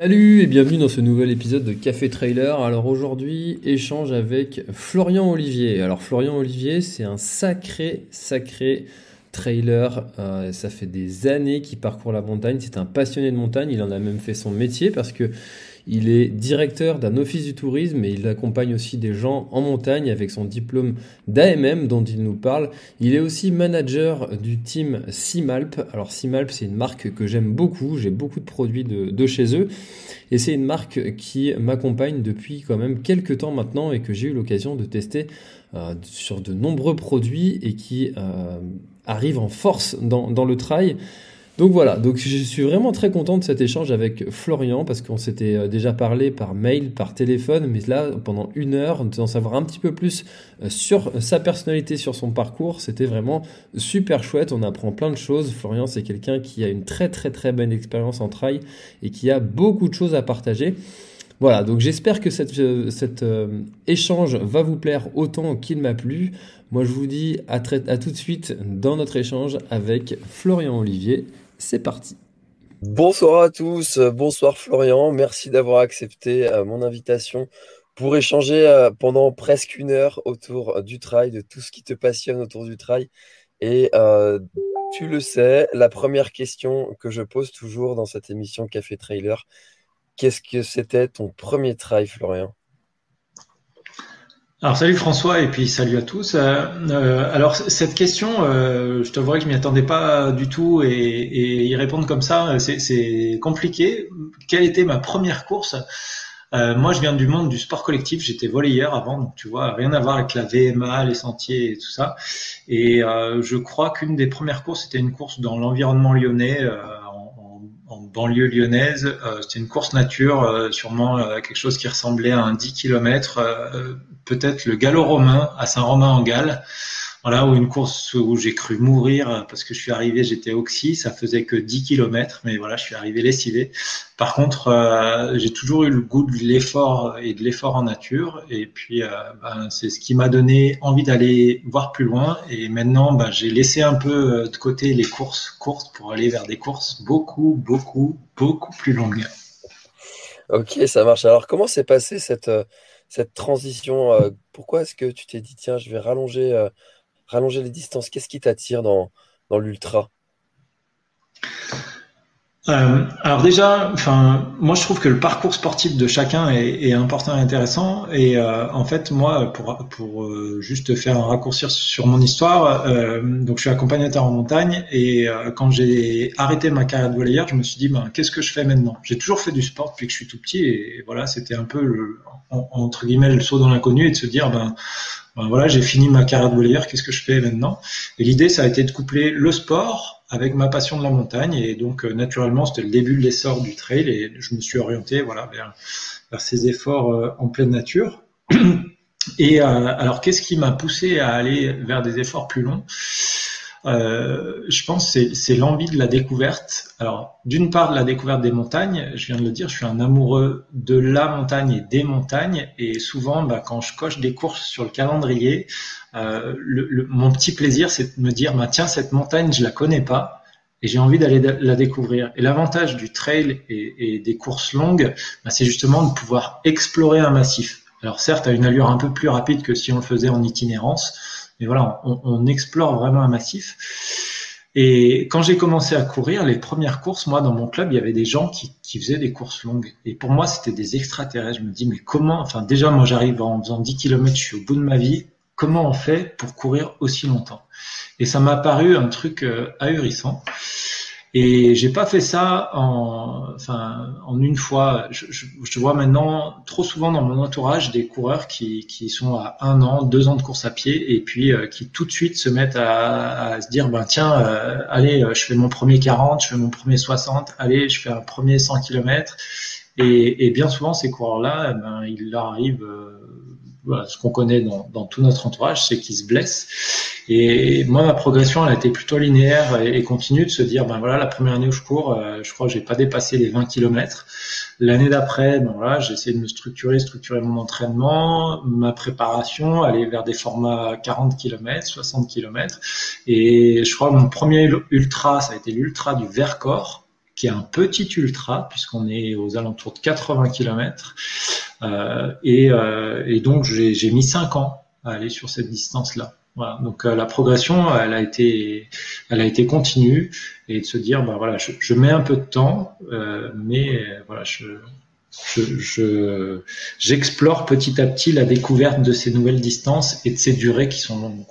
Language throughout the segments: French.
Salut et bienvenue dans ce nouvel épisode de Café Trailer. Alors aujourd'hui, échange avec Florian Olivier. Alors Florian Olivier, c'est un sacré, sacré trailer. Euh, ça fait des années qu'il parcourt la montagne. C'est un passionné de montagne. Il en a même fait son métier parce que il est directeur d'un office du tourisme et il accompagne aussi des gens en montagne avec son diplôme d'AMM dont il nous parle. Il est aussi manager du team Simalp. Alors Simalp, c'est une marque que j'aime beaucoup. J'ai beaucoup de produits de, chez eux. Et c'est une marque qui m'accompagne depuis quand même quelques temps maintenant et que j'ai eu l'occasion de tester euh, sur de nombreux produits et qui euh, arrive en force dans, dans le trail. Donc voilà, donc je suis vraiment très content de cet échange avec Florian parce qu'on s'était euh, déjà parlé par mail, par téléphone, mais là pendant une heure, d'en savoir un petit peu plus euh, sur sa personnalité, sur son parcours, c'était vraiment super chouette. On apprend plein de choses. Florian, c'est quelqu'un qui a une très très très bonne expérience en trail et qui a beaucoup de choses à partager. Voilà, donc j'espère que cet euh, échange va vous plaire autant qu'il m'a plu. Moi, je vous dis à, à tout de suite dans notre échange avec Florian Olivier. C'est parti. Bonsoir à tous, bonsoir Florian, merci d'avoir accepté euh, mon invitation pour échanger euh, pendant presque une heure autour du trail, de tout ce qui te passionne autour du trail. Et euh, tu le sais, la première question que je pose toujours dans cette émission Café Trailer, qu'est-ce que c'était ton premier trail, Florian? Alors salut François et puis salut à tous. Euh, euh, alors cette question, euh, je t'avouerai que je m'y attendais pas du tout et, et y répondre comme ça, c'est compliqué. Quelle était ma première course? Moi, je viens du monde du sport collectif. J'étais volleyeur avant, donc tu vois, rien à voir avec la VMA, les sentiers et tout ça. Et je crois qu'une des premières courses, c'était une course dans l'environnement lyonnais en banlieue lyonnaise. Euh, c'était une course nature, euh, sûrement euh, quelque chose qui ressemblait à un 10 km, peut-être le gallo romain à Saint-Romain-en-Galles. Voilà, ou une course où j'ai cru mourir parce que je suis arrivé, j'étais oxy, ça faisait que 10 km, mais voilà, je suis arrivé lessivé. Par contre, euh, j'ai toujours eu le goût de l'effort et de l'effort en nature, et puis euh, ben, c'est ce qui m'a donné envie d'aller voir plus loin. Et maintenant, ben, j'ai laissé un peu euh, de côté les courses courtes pour aller vers des courses beaucoup, beaucoup, beaucoup plus longues. Ok, ça marche. Alors, comment s'est passée cette, cette transition Pourquoi est-ce que tu t'es dit, tiens, je vais rallonger rallonger les distances Qu'est-ce qui t'attire dans, dans l'ultra? Euh, alors déjà, enfin, moi je trouve que le parcours sportif de chacun est, important et intéressant. Et euh, en fait, moi, pour, pour euh, juste faire un raccourcir sur mon histoire, donc je suis accompagnateur en montagne. Et quand j'ai arrêté ma carrière de volleyeur, je me suis dit, ben, qu'est-ce que je fais maintenant? J'ai toujours fait du sport depuis que je suis tout petit. Et voilà, c'était un peu le, entre guillemets le saut dans l'inconnu et de se dire, ben ben voilà, j'ai fini ma carrière de volleyeur, qu'est-ce que je fais maintenant? Et l'idée, ça a été de coupler le sport avec ma passion de la montagne, et donc euh, naturellement, c'était le début de l'essor du trail, et je me suis orienté voilà vers, ces efforts euh, en pleine nature. Et euh, alors, qu'est-ce qui m'a poussé à aller vers des efforts plus longs? Euh, je pense c'est c'est l'envie de la découverte. Alors, d'une part, la découverte des montagnes. Je viens de le dire, je suis un amoureux de la montagne et des montagnes. Et souvent, bah, quand je coche des courses sur le calendrier, euh, le, mon petit plaisir, c'est de me dire, bah, tiens, cette montagne, je la connais pas. Et j'ai envie d'aller la découvrir. Et l'avantage du trail et, et, des courses longues, bah, c'est justement de pouvoir explorer un massif. Alors certes, à une allure un peu plus rapide que si on le faisait en itinérance, mais voilà, on, explore vraiment un massif. Et quand j'ai commencé à courir, les premières courses, moi, dans mon club, il y avait des gens qui, faisaient des courses longues. Et pour moi, c'était des extraterrestres. Je me dis, mais comment, enfin, déjà, moi, j'arrive en faisant 10 km, je suis au bout de ma vie. Comment on fait pour courir aussi longtemps? Et ça m'a paru un truc euh, ahurissant. Et j'ai pas fait ça en, enfin, en une fois. Je, je, je, vois maintenant trop souvent dans mon entourage des coureurs qui, qui sont à un an, deux ans de course à pied et puis euh, qui tout de suite se mettent à, à se dire, ben tiens, euh, allez, je fais mon premier 40, je fais mon premier 60, allez, je fais un premier 100 km. Et, et bien souvent, ces coureurs-là, eh ben, il leur arrive euh, voilà, ce qu'on connaît dans, dans, tout notre entourage, c'est qu'ils se blessent. Et moi, ma progression, elle a été plutôt linéaire et, continue de se dire, ben voilà, la première année où je cours, euh, je crois que j'ai pas dépassé les 20 km. L'année d'après, ben voilà, j'ai essayé de me structurer, structurer mon entraînement, ma préparation, aller vers des formats 40 km, 60 km. Et je crois que mon premier ultra, ça a été l'ultra du Vercors un petit ultra, puisqu'on est aux alentours de 80 km. Euh, et, euh, et, donc, j'ai mis 5 ans à aller sur cette distance-là. Voilà. Donc euh, la progression, elle a été, elle a été continue et de se dire, bah voilà, je, mets un peu de temps, mais voilà, je, je, j'explore petit à petit la découverte de ces nouvelles distances et de ces durées qui sont longues.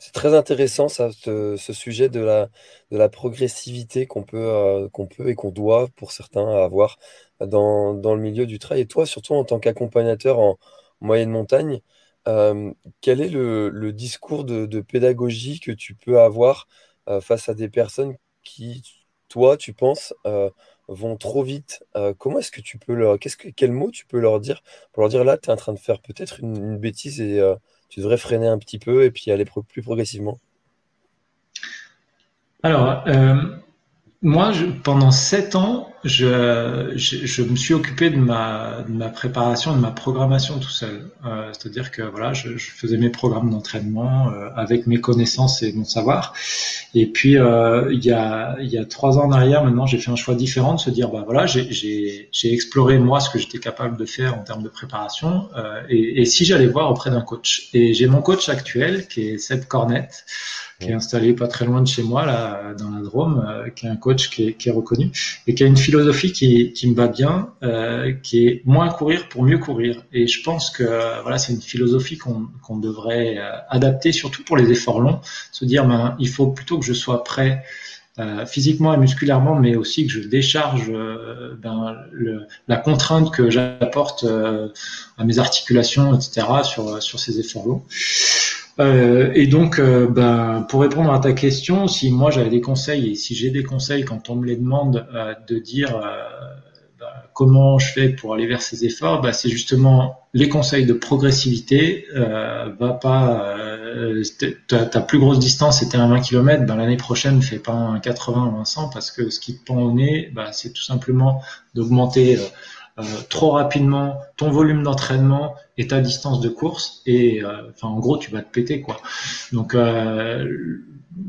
C'est très intéressant ce, sujet de la, progressivité qu'on peut, euh, qu'on peut et qu'on doit pour certains avoir dans, le milieu du trail. Et toi, surtout en tant qu'accompagnateur en moyenne montagne, euh, quel est le, discours de, pédagogie que tu peux avoir euh, face à des personnes qui, toi, tu penses, vont trop vite Comment est-ce que tu peux leur... Quel mot tu peux leur dire pour leur dire là, tu es en train de faire peut-être une, une bêtise et tu devrais freiner un petit peu et puis aller plus progressivement. Alors, euh, moi, pendant sept ans, je, je, je, me suis occupé de ma, de ma préparation, de ma programmation tout seul. Euh, C'est-à-dire que voilà, je, je, faisais mes programmes d'entraînement euh, avec mes connaissances et mon savoir. Et puis euh, il y a il y a trois ans en arrière, maintenant, j'ai fait un choix différent de se dire bah voilà, j'ai exploré moi ce que j'étais capable de faire en termes de préparation euh, et, et, si j'allais voir auprès d'un coach. Et j'ai mon coach actuel qui est Seb Cornette qui est installé pas très loin de chez moi, là, dans la Drôme, euh, qui est un coach qui est, qui est, reconnu et qui a une philosophie qui, me va bien, euh, qui est moins courir pour mieux courir. Et je pense que voilà, c'est une philosophie qu'on devrait euh, adapter, surtout pour les efforts longs, se dire, ben, il faut plutôt que je sois prêt. Euh, physiquement et musculairement, mais aussi que je décharge euh, ben, la contrainte que j'apporte euh, à mes articulations, etc., sur, sur ces efforts longs. Euh, et donc, euh, ben, pour répondre à ta question, si moi j'avais des conseils et si j'ai des conseils quand on me les demande euh, de dire ben, comment je fais pour aller vers ces efforts, ben, c'est justement les conseils de progressivité. va pas, ta, ta, plus grosse distance c'était un 20 km, ben, l'année prochaine ne fais pas un 80 ou un 100 parce que ce qui te pend au nez, c'est tout simplement d'augmenter euh, trop rapidement ton volume d'entraînement et ta distance de course et euh, enfin en gros tu vas te péter quoi. Donc euh,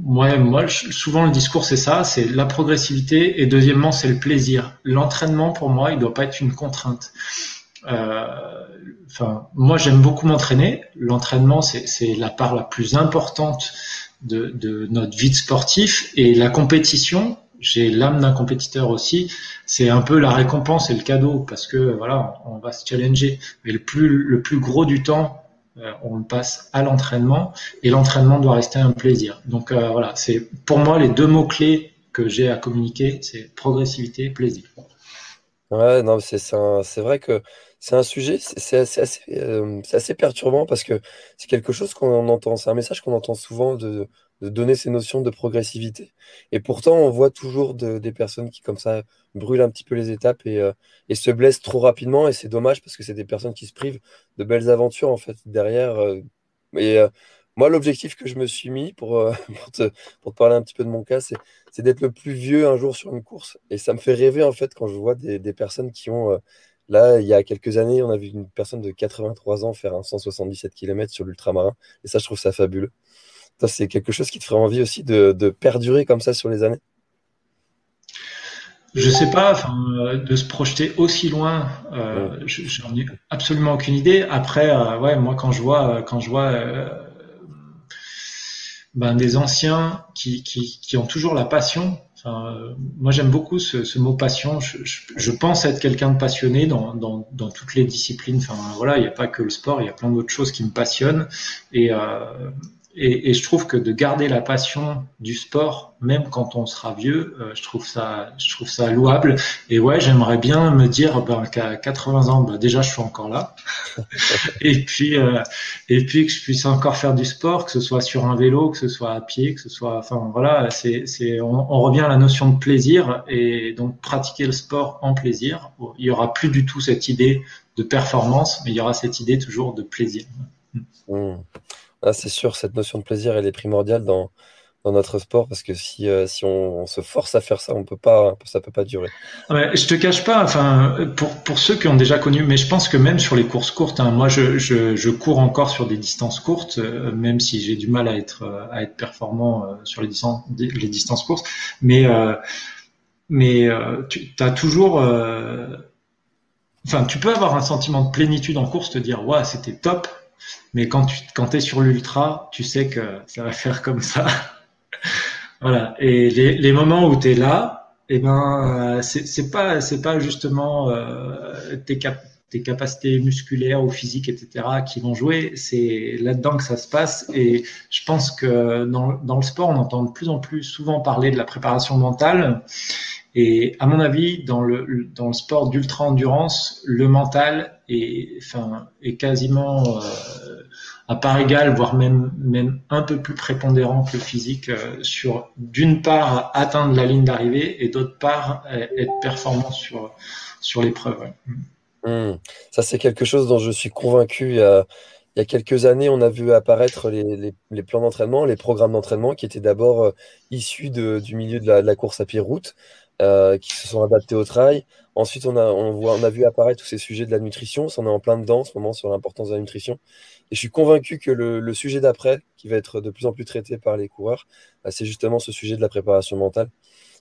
moi, moi souvent le discours c'est ça, c'est la progressivité et deuxièmement c'est le plaisir. L'entraînement pour moi il doit pas être une contrainte. Enfin moi j'aime beaucoup m'entraîner. L'entraînement c'est la part la plus importante de, de notre vie de sportif et la compétition j'ai l'âme d'un compétiteur aussi. C'est un peu la récompense et le cadeau parce que voilà, on va se challenger. Mais le plus le plus gros du temps, euh, on le passe à l'entraînement et l'entraînement doit rester un plaisir. Donc euh, voilà, c'est pour moi les deux mots clés que j'ai à communiquer, c'est progressivité, plaisir. Ouais, non, c'est c'est vrai que c'est un sujet, c'est assez, euh, assez perturbant parce que c'est quelque chose qu'on entend, c'est un message qu'on entend souvent de, de donner ces notions de progressivité. Et pourtant, on voit toujours de, des personnes qui, comme ça, brûlent un petit peu les étapes et, euh, et se blessent trop rapidement. Et c'est dommage parce que c'est des personnes qui se privent de belles aventures, en fait, derrière. Euh, et euh, moi, l'objectif que je me suis mis pour, euh, pour, te, parler un petit peu de mon cas, c'est, d'être le plus vieux un jour sur une course. Et ça me fait rêver, en fait, quand je vois des, des personnes qui ont. Là, il y a quelques années, on a vu une personne de 83 ans faire un 177 km sur l'ultramarin. Et ça, je trouve ça fabuleux c'est quelque chose qui te ferait envie aussi de, perdurer comme ça sur les années? Je sais pas, euh, de se projeter aussi loin, euh, j'en ai absolument aucune idée. Après, euh, ouais, moi quand je vois, quand je vois ben, des anciens qui, qui, ont toujours la passion. moi, j'aime beaucoup ce, mot passion. Je, pense être quelqu'un de passionné dans, dans, toutes les disciplines. Enfin, voilà, il n'y a pas que le sport, il y a plein d'autres choses qui me passionnent. Et, et, je trouve que de garder la passion du sport, même quand on sera vieux, euh, je trouve ça, je trouve ça louable. Et ouais, j'aimerais bien me dire ben, qu'à 80 ans, ben, déjà, je suis encore là. et puis, euh, et puis que je puisse encore faire du sport, que ce soit sur un vélo, que ce soit à pied, que ce soit, enfin voilà, c'est, c'est, on, on revient à la notion de plaisir et donc pratiquer le sport en plaisir. Il y aura plus du tout cette idée de performance, mais il y aura cette idée toujours de plaisir. Mmh. Ah, c'est sûr, cette notion de plaisir, elle est primordiale dans, notre sport parce que si, euh, on, se force à faire ça, on peut pas, ça peut pas durer. Ouais, je te cache pas, enfin, pour, ceux qui ont déjà connu, mais je pense que même sur les courses courtes, hein, moi je, cours encore sur des distances courtes, euh, même si j'ai du mal à être, euh, performant sur les distances, courtes, mais, mais tu as toujours, enfin, tu peux avoir un sentiment de plénitude en course, te dire, ouais, c'était top, mais quand tu quand es sur l'ultra, tu sais que ça va faire comme ça. voilà. Et les, les moments où tu es là, eh ben, euh, c'est pas pas justement euh, tes, cap tes capacités musculaires ou physiques, etc., qui vont jouer. C'est là-dedans que ça se passe. Et je pense que dans, dans le sport, on entend de plus en plus souvent parler de la préparation mentale. Et à mon avis, dans le, dans le sport d'ultra-endurance, le mental est, enfin, est quasiment euh, à part égale, voire même, même un peu plus prépondérant que le physique euh, sur, d'une part, atteindre la ligne d'arrivée et d'autre part, euh, être performant sur, sur l'épreuve. Hmm. Ça, c'est quelque chose dont je suis convaincu. Il y a, quelques années, on a vu apparaître les, les, plans d'entraînement, les programmes d'entraînement qui étaient d'abord issus de, du milieu de la course à pied route euh, qui se sont adaptés au trail. Ensuite, on a, on, voit, on a vu apparaître tous ces sujets de la nutrition. On est en plein dedans en ce moment sur l'importance de la nutrition. Et je suis convaincu que le, sujet d'après, qui va être de plus en plus traité par les coureurs, bah, c'est justement ce sujet de la préparation mentale.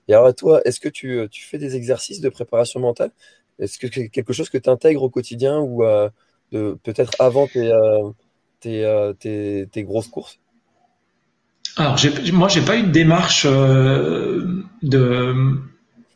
Et alors, toi, est-ce que tu, tu, fais des exercices de préparation mentale? Est-ce que c'est quelque chose que tu intègres au quotidien ou euh, peut-être avant tes, euh, euh, grosses courses? Alors, moi, j'ai pas eu de démarche euh, de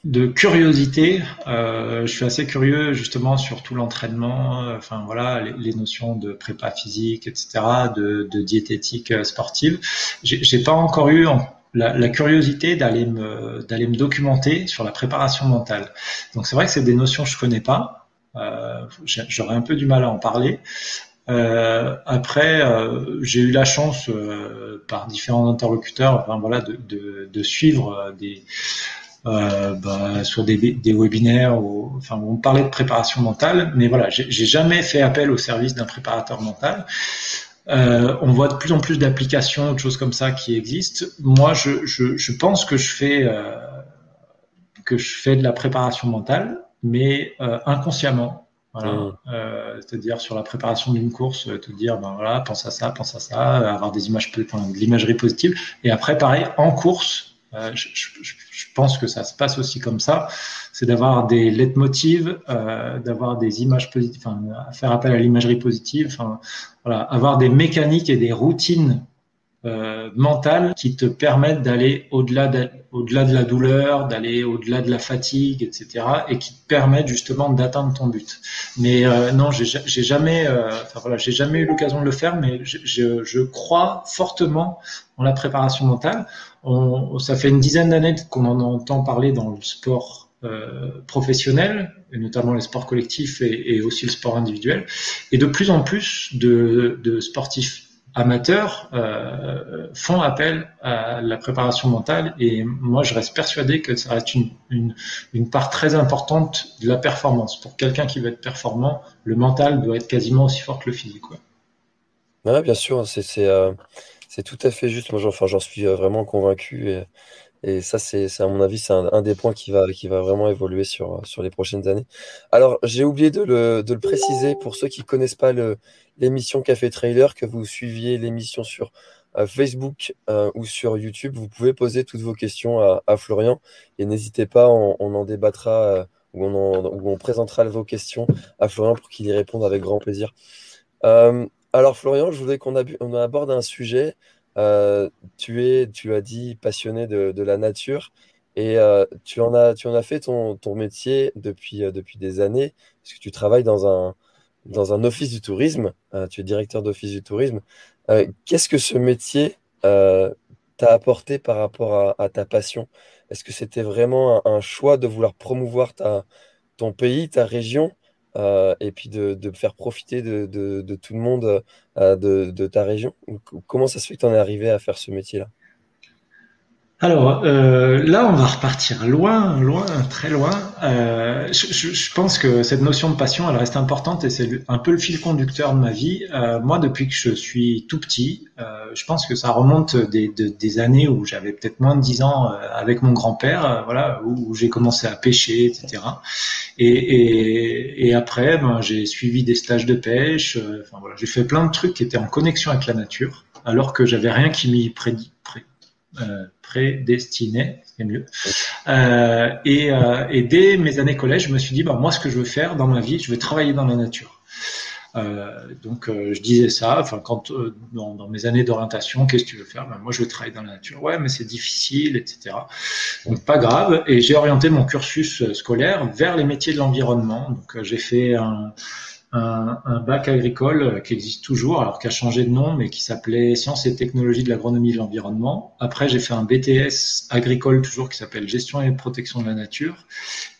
de curiosité. Euh, je suis assez curieux justement sur tout l'entraînement, euh, enfin voilà, les, notions de prépa physique, etc., de, de diététique euh, sportive. J'ai pas encore eu la, la curiosité d'aller me d'aller me documenter sur la préparation mentale. Donc c'est vrai que c'est des notions que je connais pas. Euh, J'aurais un peu du mal à en parler. Euh, après, euh, j'ai eu la chance, euh, par différents interlocuteurs, enfin, voilà, de, de, de suivre des, euh, bah, sur des, des webinaires, ou, enfin, on parlait de préparation mentale, mais voilà, j'ai jamais fait appel au service d'un préparateur mental. Euh, on voit de plus en plus d'applications, de choses comme ça qui existent. Moi, je, je, je pense que je fais euh, que je fais de la préparation mentale, mais euh, inconsciemment. Voilà, mmh. euh, c'est-à-dire sur la préparation d'une course, te dire ben voilà, pense à ça, pense à ça, avoir des images, enfin, de l'imagerie positive. Et après, pareil, en course, euh, je, pense que ça se passe aussi comme ça, c'est d'avoir des leitmotivs, euh, d'avoir des images positives, enfin, faire appel à l'imagerie positive, enfin, voilà, avoir des mécaniques et des routines euh, mentales qui te permettent d'aller au-delà de, au-delà de la douleur, d'aller au-delà de la fatigue, etc., et qui te permettent justement d'atteindre ton but. Mais euh, non, j'ai, jamais, euh, voilà, j'ai jamais eu l'occasion de le faire, mais je, je, je crois fortement en la préparation mentale. On, ça fait une dizaine d'années qu'on en entend parler dans le sport euh, professionnel, et notamment les sports collectifs et, et, aussi le sport individuel. Et de plus en plus de, de sportifs amateurs euh, font appel à la préparation mentale et moi je reste persuadé que ça reste une, une, une part très importante de la performance. Pour quelqu'un qui veut être performant, le mental doit être quasiment aussi fort que le physique. Ouais. bien sûr, c'est euh, c'est tout à fait juste. Moi, j'en suis euh, vraiment convaincu. Et, et ça, c'est à mon avis, c'est un, des points qui va, qui va vraiment évoluer sur, sur les prochaines années. Alors, j'ai oublié de le, de le, préciser pour ceux qui ne connaissent pas l'émission Café Trailer, que vous suiviez l'émission sur euh, Facebook euh, ou sur YouTube. Vous pouvez poser toutes vos questions à, Florian et n'hésitez pas, on, en débattra euh, ou, on présentera vos questions à Florian pour qu'il y réponde avec grand plaisir. Alors Florian, je voudrais qu'on on aborde un sujet. Euh, tu es, tu as dit, passionné de, la nature et euh, tu, en as, tu en as fait ton, métier depuis, euh, depuis des années, parce que tu travailles dans un, dans un office du tourisme, tu es directeur d'office du tourisme. Qu'est-ce que ce métier t'a apporté par rapport à, ta passion? Est-ce que c'était vraiment un, choix de vouloir promouvoir ton pays, ta région, et puis de, faire profiter de, tout le monde de, ta région. Comment ça se fait que tu en es arrivé à faire ce métier-là? Alors euh, là, on va repartir loin, loin, très loin. Euh, je, pense que cette notion de passion, elle reste importante et c'est un peu le fil conducteur de ma vie. Euh, moi, depuis que je suis tout petit, je pense que ça remonte des, années où j'avais peut-être moins de 10 ans avec mon grand-père, voilà, où, j'ai commencé à pêcher, etc. Et, après, ben, j'ai suivi des stages de pêche. enfin voilà, j'ai fait plein de trucs qui étaient en connexion avec la nature, alors que j'avais rien qui m'y prédit. Euh, prédestiné, c'est mieux. Euh, et, euh, et, dès mes années collège, je me suis dit, bah, moi, ce que je veux faire dans ma vie, je veux travailler dans la nature. Donc je disais ça, enfin quand dans, mes années d'orientation, qu'est-ce que tu veux faire? Ben, Moi je veux travailler dans la nature. Ouais, mais c'est difficile, etc. Donc pas grave. Et j'ai orienté mon cursus scolaire vers les métiers de l'environnement. Donc j'ai fait un, un, bac agricole euh, qui existe toujours, alors qui a changé de nom, mais qui s'appelait Sciences et technologies de l'agronomie et de l'environnement. Après, j'ai fait un BTS agricole toujours qui s'appelle Gestion et protection de la nature.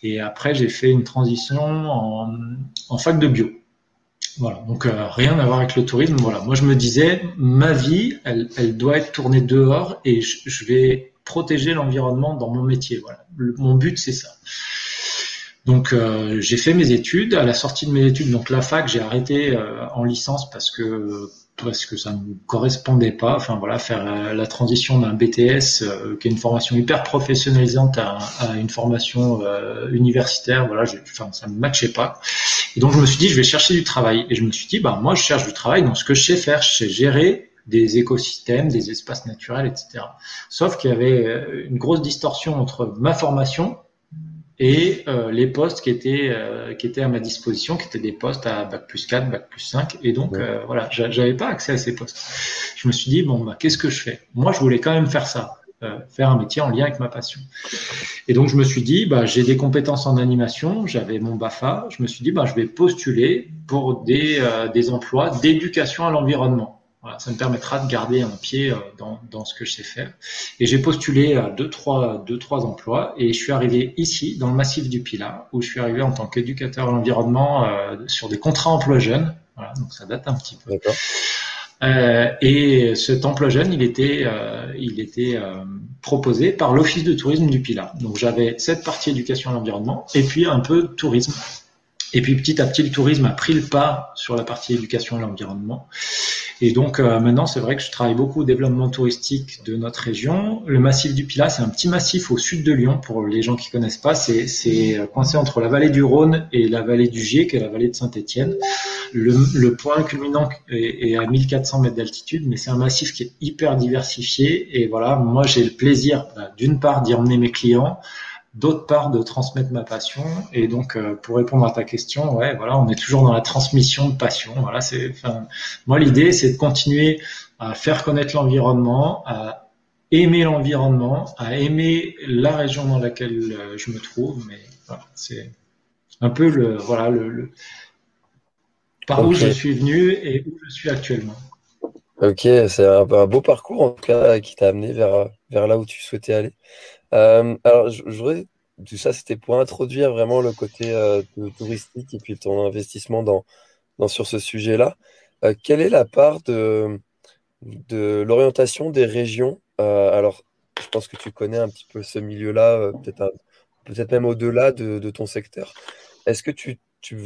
Et après, j'ai fait une transition en, fac de bio. Voilà, donc euh, rien à voir avec le tourisme. Voilà, moi je me disais, ma vie, elle, doit être tournée dehors et je, vais protéger l'environnement dans mon métier. Voilà, mon but c'est ça. Donc euh, j'ai fait mes études. À la sortie de mes études, donc la fac, j'ai arrêté euh, en licence parce que parce que ça ne me correspondait pas. Enfin voilà, faire la, transition d'un BTS euh, qui est une formation hyper professionnalisante à, à une formation universitaire, voilà, enfin ça ne matchait pas. Et donc je me suis dit, je vais chercher du travail. Et je me suis dit, bah moi je cherche du travail dans ce que je sais faire, je sais gérer des écosystèmes, des espaces naturels, etc. Sauf qu'il y avait une grosse distorsion entre ma formation et euh, les postes qui étaient euh, qui étaient à ma disposition, qui étaient des postes à bac plus 4, bac plus 5, et donc euh, voilà, j'avais pas accès à ces postes. Je me suis dit bon bah qu'est-ce que je fais? Moi, je voulais quand même faire ça, euh, faire un métier en lien avec ma passion. Et donc je me suis dit bah j'ai des compétences en animation, j'avais mon Bafa, je me suis dit bah je vais postuler pour des des emplois d'éducation à l'environnement. Voilà, ça me permettra de garder un pied euh, dans, dans ce que je sais faire. Et j'ai postulé à deux trois, deux, trois emplois et je suis arrivé ici, dans le massif du Pilat, où je suis arrivé en tant qu'éducateur à l'environnement euh, sur des contrats emploi jeunes. Voilà, donc ça date un petit peu. Euh, et cet emploi jeune, il était, euh, il était euh, proposé par l'Office de tourisme du Pilat. Donc j'avais cette partie éducation à l'environnement et puis un peu tourisme. Et puis petit à petit, le tourisme a pris le pas sur la partie éducation à l'environnement. Et donc euh, maintenant, c'est vrai que je travaille beaucoup au développement touristique de notre région. Le massif du Pilat, c'est un petit massif au sud de Lyon. Pour les gens qui connaissent pas, c'est euh, coincé entre la vallée du Rhône et la vallée du Gier, qui est la vallée de Saint-Étienne. Le, le, point culminant est, est à 1400 mètres d'altitude, mais c'est un massif qui est hyper diversifié. Et voilà, moi j'ai le plaisir, bah, d'une part, d'y emmener mes clients d'autre part de transmettre ma passion. Et donc, euh, pour répondre à ta question, ouais, voilà, on est toujours dans la transmission de passion. Voilà, c'est, enfin, moi, l'idée, c'est de continuer à faire connaître l'environnement, à aimer l'environnement, à aimer la région dans laquelle euh, je me trouve. Mais voilà, c'est un peu le, voilà, le, par où je suis venu et où je suis actuellement. Ok, c'est un, un, beau parcours en tout cas qui t'a amené vers, vers là où tu souhaitais aller. Euh, alors, je, voudrais, tout ça, c'était pour introduire vraiment le côté euh, touristique et puis ton investissement dans, sur ce sujet-là. Euh, quelle est la part de, l'orientation des régions? Alors, je pense que tu connais un petit peu ce milieu-là, peut-être peut-être même au-delà de, ton secteur. Est-ce que tu,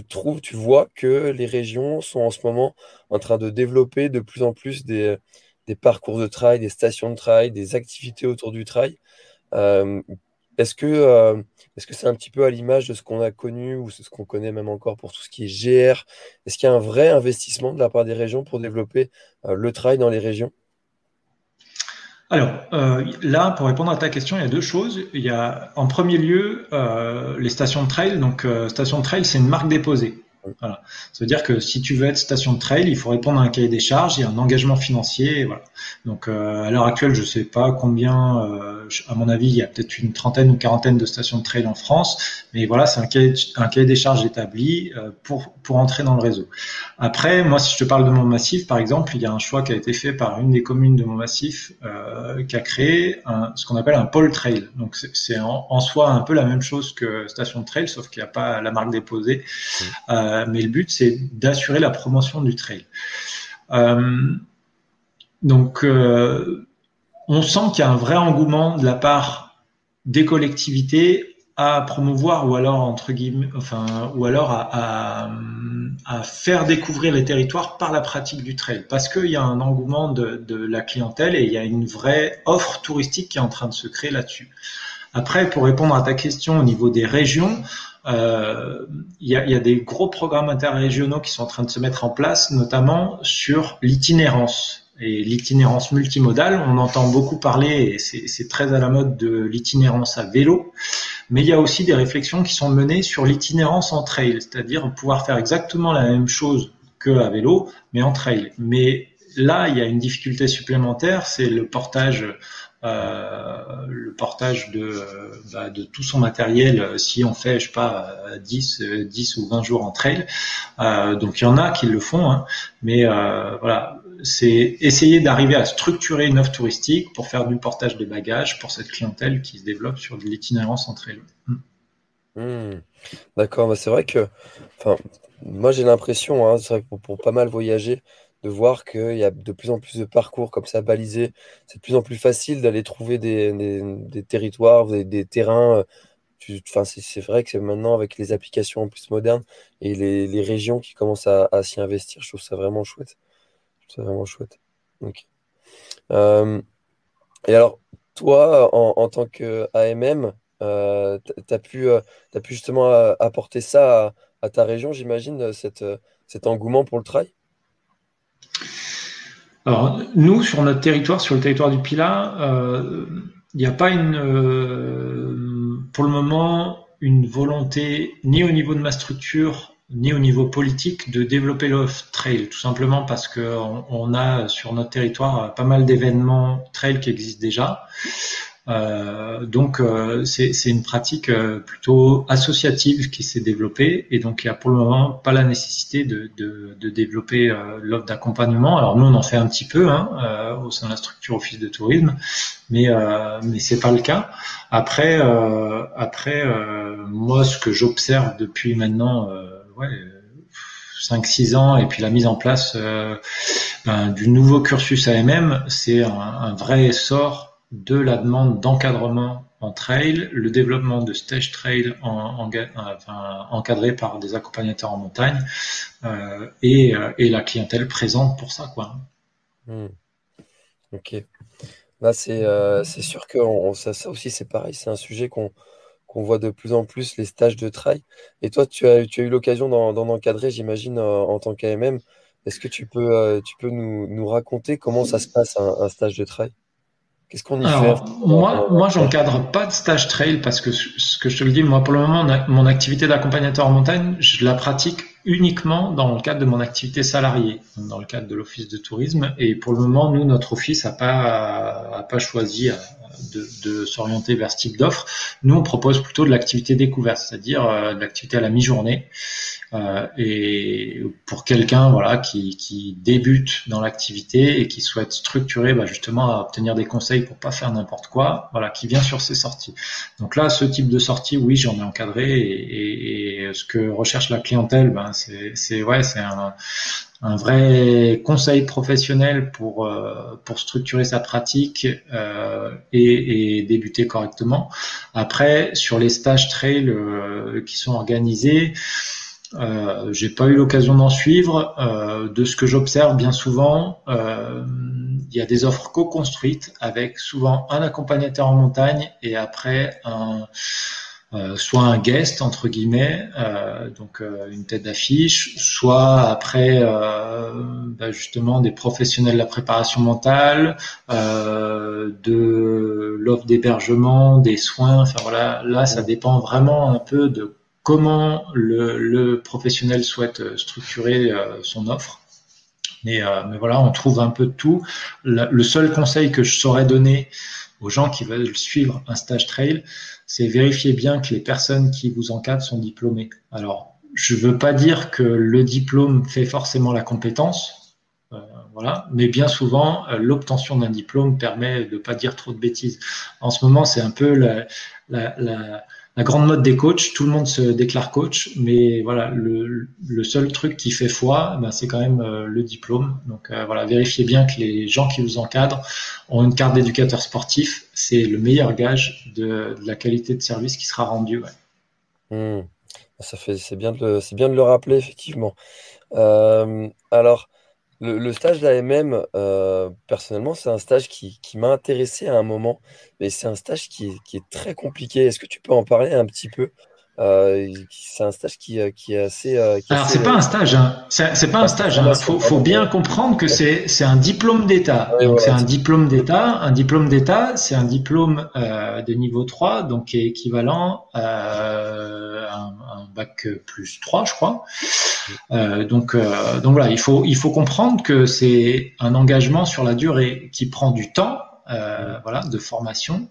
trouves, tu vois que les régions sont en ce moment en train de développer de plus en plus des, des parcours de trail, des stations de trail, des activités autour du trail? Est-ce que euh, est-ce que c'est un petit peu à l'image de ce qu'on a connu ou ce qu'on connaît même encore pour tout ce qui est GR Est-ce qu'il y a un vrai investissement de la part des régions pour développer euh, le trail dans les régions? Alors là, pour répondre à ta question, il y a deux choses. Il y a en premier lieu les stations de trail. Donc station de trail, c'est une marque déposée. Voilà. Ça veut dire que si tu veux être station de trail, il faut répondre à un cahier des charges, il y a un engagement financier. voilà. Donc euh, à l'heure actuelle, je sais pas combien, euh, à mon avis, il y a peut-être une trentaine ou quarantaine de stations de trail en France, mais voilà, c'est un cahier, un cahier des charges établi euh, pour pour entrer dans le réseau. Après, moi, si je te parle de mon massif, par exemple, il y a un choix qui a été fait par une des communes de mon massif qui a créé un, ce qu'on appelle un pôle trail. Donc c'est en, en, soi un peu la même chose que station de trail, sauf qu'il n'y a pas la marque déposée. Mmh. Mais le but, c'est d'assurer la promotion du trail. Euh, donc, euh, on sent qu'il y a un vrai engouement de la part des collectivités à promouvoir ou alors entre guillemets, enfin, ou alors à, faire découvrir les territoires par la pratique du trail, parce qu'il y a un engouement de, la clientèle et il y a une vraie offre touristique qui est en train de se créer là-dessus. Après, pour répondre à ta question au niveau des régions, euh, il y, a, des gros programmes interrégionaux qui sont en train de se mettre en place, notamment sur l'itinérance. Et l'itinérance multimodale, on entend beaucoup parler, et c'est très à la mode de l'itinérance à vélo, mais il y a aussi des réflexions qui sont menées sur l'itinérance en trail, c'est-à-dire pouvoir faire exactement la même chose que à vélo, mais en trail. Mais là, il y a une difficulté supplémentaire, c'est le portage euh, le portage de, euh, bah, de tout son matériel euh, si on fait, je sais pas, 10, 10 ou 20 jours en trail. donc il y en a qui le font, hein, mais voilà, c'est essayer d'arriver à structurer une offre touristique pour faire du portage de bagages pour cette clientèle qui se développe sur de l'itinérance en trail. Hmm. Hmm. D'accord, bah, c'est vrai que, moi j'ai l'impression, hein, pour, pour, pas mal voyager, de voir qu'il y a de plus en plus de parcours comme ça balisés. C'est de plus en plus facile d'aller trouver des, territoires, des, terrains. Euh, enfin, c'est vrai que maintenant, avec les applications plus modernes et les, régions qui commencent à, s'y investir, je trouve ça vraiment chouette. Ça vraiment chouette. Euh, et alors, toi, en, tant qu'AMM, euh, tu as, pu, euh, pu justement apporter ça à, ta région, j'imagine, cet engouement pour le trail alors, nous, sur notre territoire, sur le territoire du Pila, euh, il n'y a pas une, euh, pour le moment, une volonté ni au niveau de ma structure ni au niveau politique de développer l'off trail, tout simplement parce qu'on on a sur notre territoire pas mal d'événements trail qui existent déjà. Euh, donc euh, c'est une pratique euh, plutôt associative qui s'est développée et donc il n'y a pour le moment pas la nécessité de, de, de développer l'offre d'accompagnement. Alors nous on en fait un petit peu hein, au sein de la structure office de tourisme, mais mais c'est pas le cas. Après après moi ce que j'observe depuis maintenant ouais 5-6 ans et puis la mise en place ben, du nouveau cursus AMM, c'est un, un vrai essor de la demande d'encadrement en trail, le développement de stage trail en, encadré par des accompagnateurs en montagne euh, et, euh, et, la clientèle présente pour ça. Quoi. Hmm. Ok. Là, c'est euh, sûr que ça, aussi, c'est pareil. C'est un sujet qu'on voit de plus en plus, les stages de trail. Et toi, tu as, eu l'occasion d'en encadrer, j'imagine, en, tant qu'AMM. Est-ce que tu peux, nous, raconter comment ça se passe un, un stage de trail? Qu'est-ce qu'on y fait Moi, moi, j'encadre pas de stage trail parce que ce que je te le dis, moi, pour le moment, mon activité d'accompagnateur en montagne, je la pratique uniquement dans le cadre de mon activité salariée, dans le cadre de l'office de tourisme. Et pour le moment, nous, notre office a pas, a pas choisi de, de s'orienter vers ce type d'offre. Nous, on propose plutôt de l'activité découverte, c'est-à-dire euh, de l'activité à la mi-journée. Euh, et pour quelqu'un voilà qui, qui, débute dans l'activité et qui souhaite structurer bah, justement à obtenir des conseils pour pas faire n'importe quoi, voilà, qui vient sur ses sorties. Donc là, ce type de sortie, oui, j'en ai encadré et, et, ce que recherche la clientèle, ben c'est ouais, c'est un, un vrai conseil professionnel pour euh, pour structurer sa pratique euh, et, et, débuter correctement. Après, sur les stages trail euh, qui sont organisés, euh, j'ai pas eu l'occasion d'en suivre. Euh, de ce que j'observe bien souvent, euh, il y a des offres co-construites avec souvent un accompagnateur en montagne et après un euh, soit un guest entre guillemets, euh, donc une tête d'affiche, soit après bah justement des professionnels de la préparation mentale, de l'offre d'hébergement, des soins. Enfin voilà, là ça dépend vraiment un peu de comment le, professionnel souhaite structurer son offre. Mais, mais, voilà, on trouve un peu de tout. le seul conseil que je saurais donner aux gens qui veulent suivre un stage trail, c'est vérifier bien que les personnes qui vous encadrent sont diplômées. Alors, je ne veux pas dire que le diplôme fait forcément la compétence, euh, voilà, mais bien souvent, euh, l'obtention d'un diplôme permet de ne pas dire trop de bêtises. En ce moment, c'est un peu la grande mode des coachs, tout le monde se déclare coach, mais voilà, le, seul truc qui fait foi, ben, c'est quand même euh, le diplôme. Donc euh, voilà, vérifiez bien que les gens qui vous encadrent ont une carte d'éducateur sportif. C'est le meilleur gage de, la qualité de service qui sera rendu. Hmm. Ça fait, c'est bien de le, c'est bien de le rappeler effectivement. Euh, alors. Le, stage d'AMM, euh, personnellement, c'est un stage qui, m'a intéressé à un moment, mais c'est un stage qui est, très compliqué. Est-ce que tu peux en parler un petit peu? C'est un stage qui, euh, est assez. Alors, c'est pas un stage, hein. c'est pas un stage. Il hein. faut, bien comprendre que c'est un diplôme d'État. donc, c'est un diplôme d'État. Un diplôme d'État, c'est un diplôme de niveau 3, donc qui est équivalent à un, un bac plus 3, je crois. Euh, donc, euh, donc voilà, il faut, il faut comprendre que c'est un engagement sur la durée qui prend du temps, euh, voilà, de formation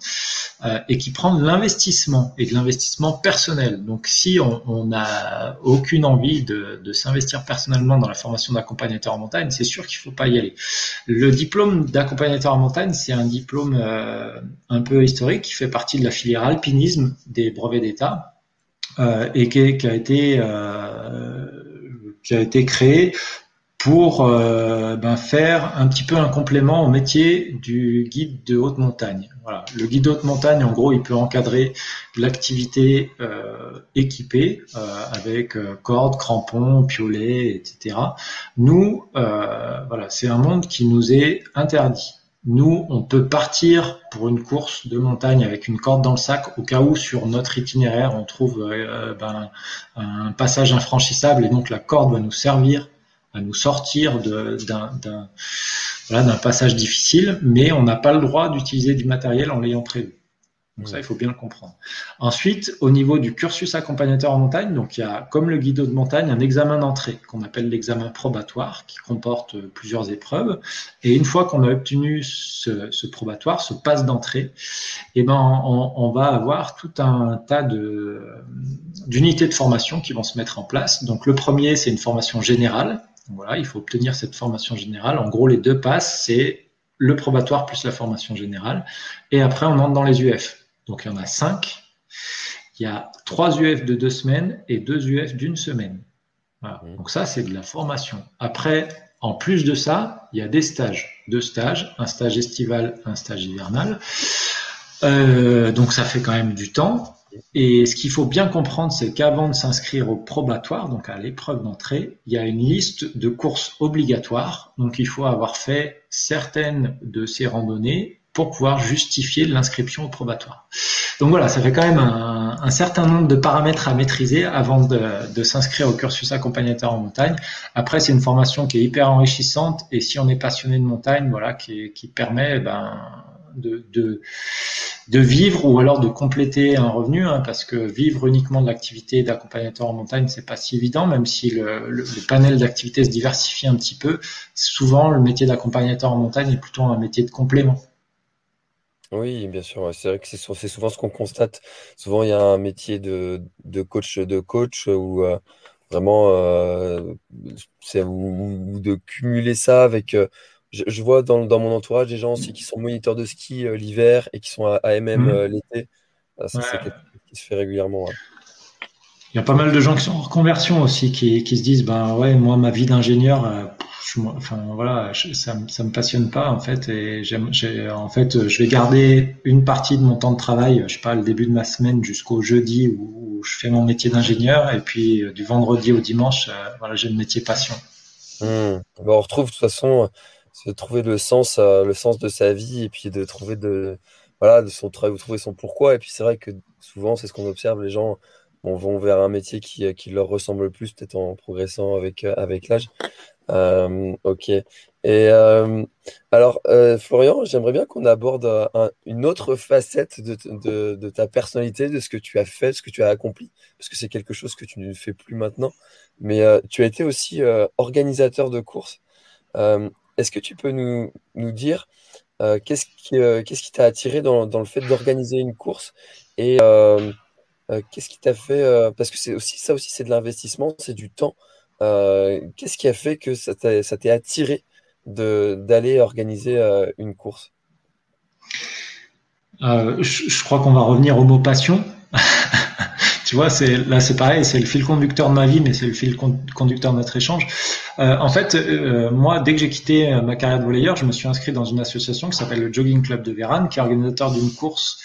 et qui prend de l'investissement et de l'investissement personnel. Donc, si on n'a aucune envie de, s'investir personnellement dans la formation d'accompagnateur en montagne, c'est sûr qu'il faut pas y aller. Le diplôme d'accompagnateur en montagne, c'est un diplôme un peu historique qui fait partie de la filière alpinisme des brevets d'État. et qui, a été qui a été créé pour euh, ben, faire un petit peu un complément au métier du guide de haute montagne. Voilà. Le guide de haute montagne, en gros, il peut encadrer l'activité euh, équipée euh, avec euh, cordes, crampons, piolets, etc. Nous, euh, voilà, c'est un monde qui nous est interdit. Nous, on peut partir pour une course de montagne avec une corde dans le sac au cas où sur notre itinéraire on trouve euh, ben, un passage infranchissable et donc la corde va nous servir à nous sortir d'un passage difficile, mais on n'a pas le droit d'utiliser du matériel en l'ayant prévu. Donc ça, il faut bien le comprendre. Ensuite, au niveau du cursus accompagnateur en montagne, donc il y a, comme le guide de montagne, un examen d'entrée qu'on appelle l'examen probatoire, qui comporte plusieurs épreuves. Et une fois qu'on a obtenu ce, probatoire, ce passe d'entrée, eh ben, on, on, va avoir tout un tas de, d'unités de formation qui vont se mettre en place. Donc le premier, c'est une formation générale. Voilà, il faut obtenir cette formation générale. En gros, les deux passes, c'est le probatoire plus la formation générale. Et après, on entre dans les UF. Donc il y en a cinq. Il y a trois UF de deux semaines et deux UF d'une semaine. Mmh. Donc ça, c'est de la formation. Après, en plus de ça, il y a des stages. Deux stages, un stage estival, un stage hivernal. Euh, donc ça fait quand même du temps. Et ce qu'il faut bien comprendre, c'est qu'avant de s'inscrire au probatoire, donc à l'épreuve d'entrée, il y a une liste de courses obligatoires. Donc il faut avoir fait certaines de ces randonnées pour pouvoir justifier l'inscription au probatoire. Donc voilà, ça fait quand même un, certain nombre de paramètres à maîtriser avant de, s'inscrire au cursus accompagnateur en montagne. Après, c'est une formation qui est hyper enrichissante et si on est passionné de montagne, voilà, qui, permet ben, de, de, vivre ou alors de compléter un revenu, hein, parce que vivre uniquement de l'activité d'accompagnateur en montagne, c'est pas si évident, même si le, panel d'activités se diversifie un petit peu. Souvent, le métier d'accompagnateur en montagne est plutôt un métier de complément. Oui, bien sûr. C'est vrai que c'est souvent ce qu'on constate. Souvent, il y a un métier de, coach de coach ou euh, vraiment euh, c'est ou, de cumuler ça avec. Euh, je, vois dans, mon entourage des gens aussi qui sont moniteurs de ski l'hiver et qui sont à AMM mmh. l'été. Ça, c'est quelque chose qui se fait régulièrement. Il y a pas mal de gens qui sont en reconversion aussi, qui, qui se disent, ben ouais, moi, ma vie d'ingénieur, enfin voilà, ça, ça me passionne pas en fait, et j'aime, en fait, je vais garder une partie de mon temps de travail, je sais pas, le début de ma semaine jusqu'au jeudi où, je fais mon métier d'ingénieur, et puis euh, du vendredi au dimanche, euh, voilà, j'ai le métier passion. Hmm. on retrouve de toute façon, se trouver le sens, euh, le sens de sa vie, et puis de trouver de, voilà, de son travail, trouver son pourquoi. Et puis c'est vrai que souvent, c'est ce qu'on observe, les gens vont vers un métier qui, qui leur ressemble le plus, peut-être en progressant avec, avec l'âge. ok. Et alors, Florian, j'aimerais bien qu'on aborde une autre facette de, ta personnalité, de ce que tu as fait, ce que tu as accompli, parce que c'est quelque chose que tu ne fais plus maintenant. Mais tu as été aussi organisateur de courses. Est-ce que tu peux nous, dire qu'est-ce qui t'a attiré dans, le fait d'organiser une course et qu'est-ce qui t'a fait parce que c'est aussi ça aussi c'est de l'investissement, c'est du temps. qu'est-ce qui a fait que ça t'ait attiré d'aller organiser une course? Je, crois qu'on va revenir au mot passion. tu vois, là c'est pareil, c'est le fil conducteur de ma vie, mais c'est le fil conducteur de notre échange. Euh, en fait, euh, moi, dès que j'ai quitté euh, ma carrière de volleyeur, je me suis inscrit dans une association qui s'appelle le Jogging Club de Véran, qui est organisateur d'une course,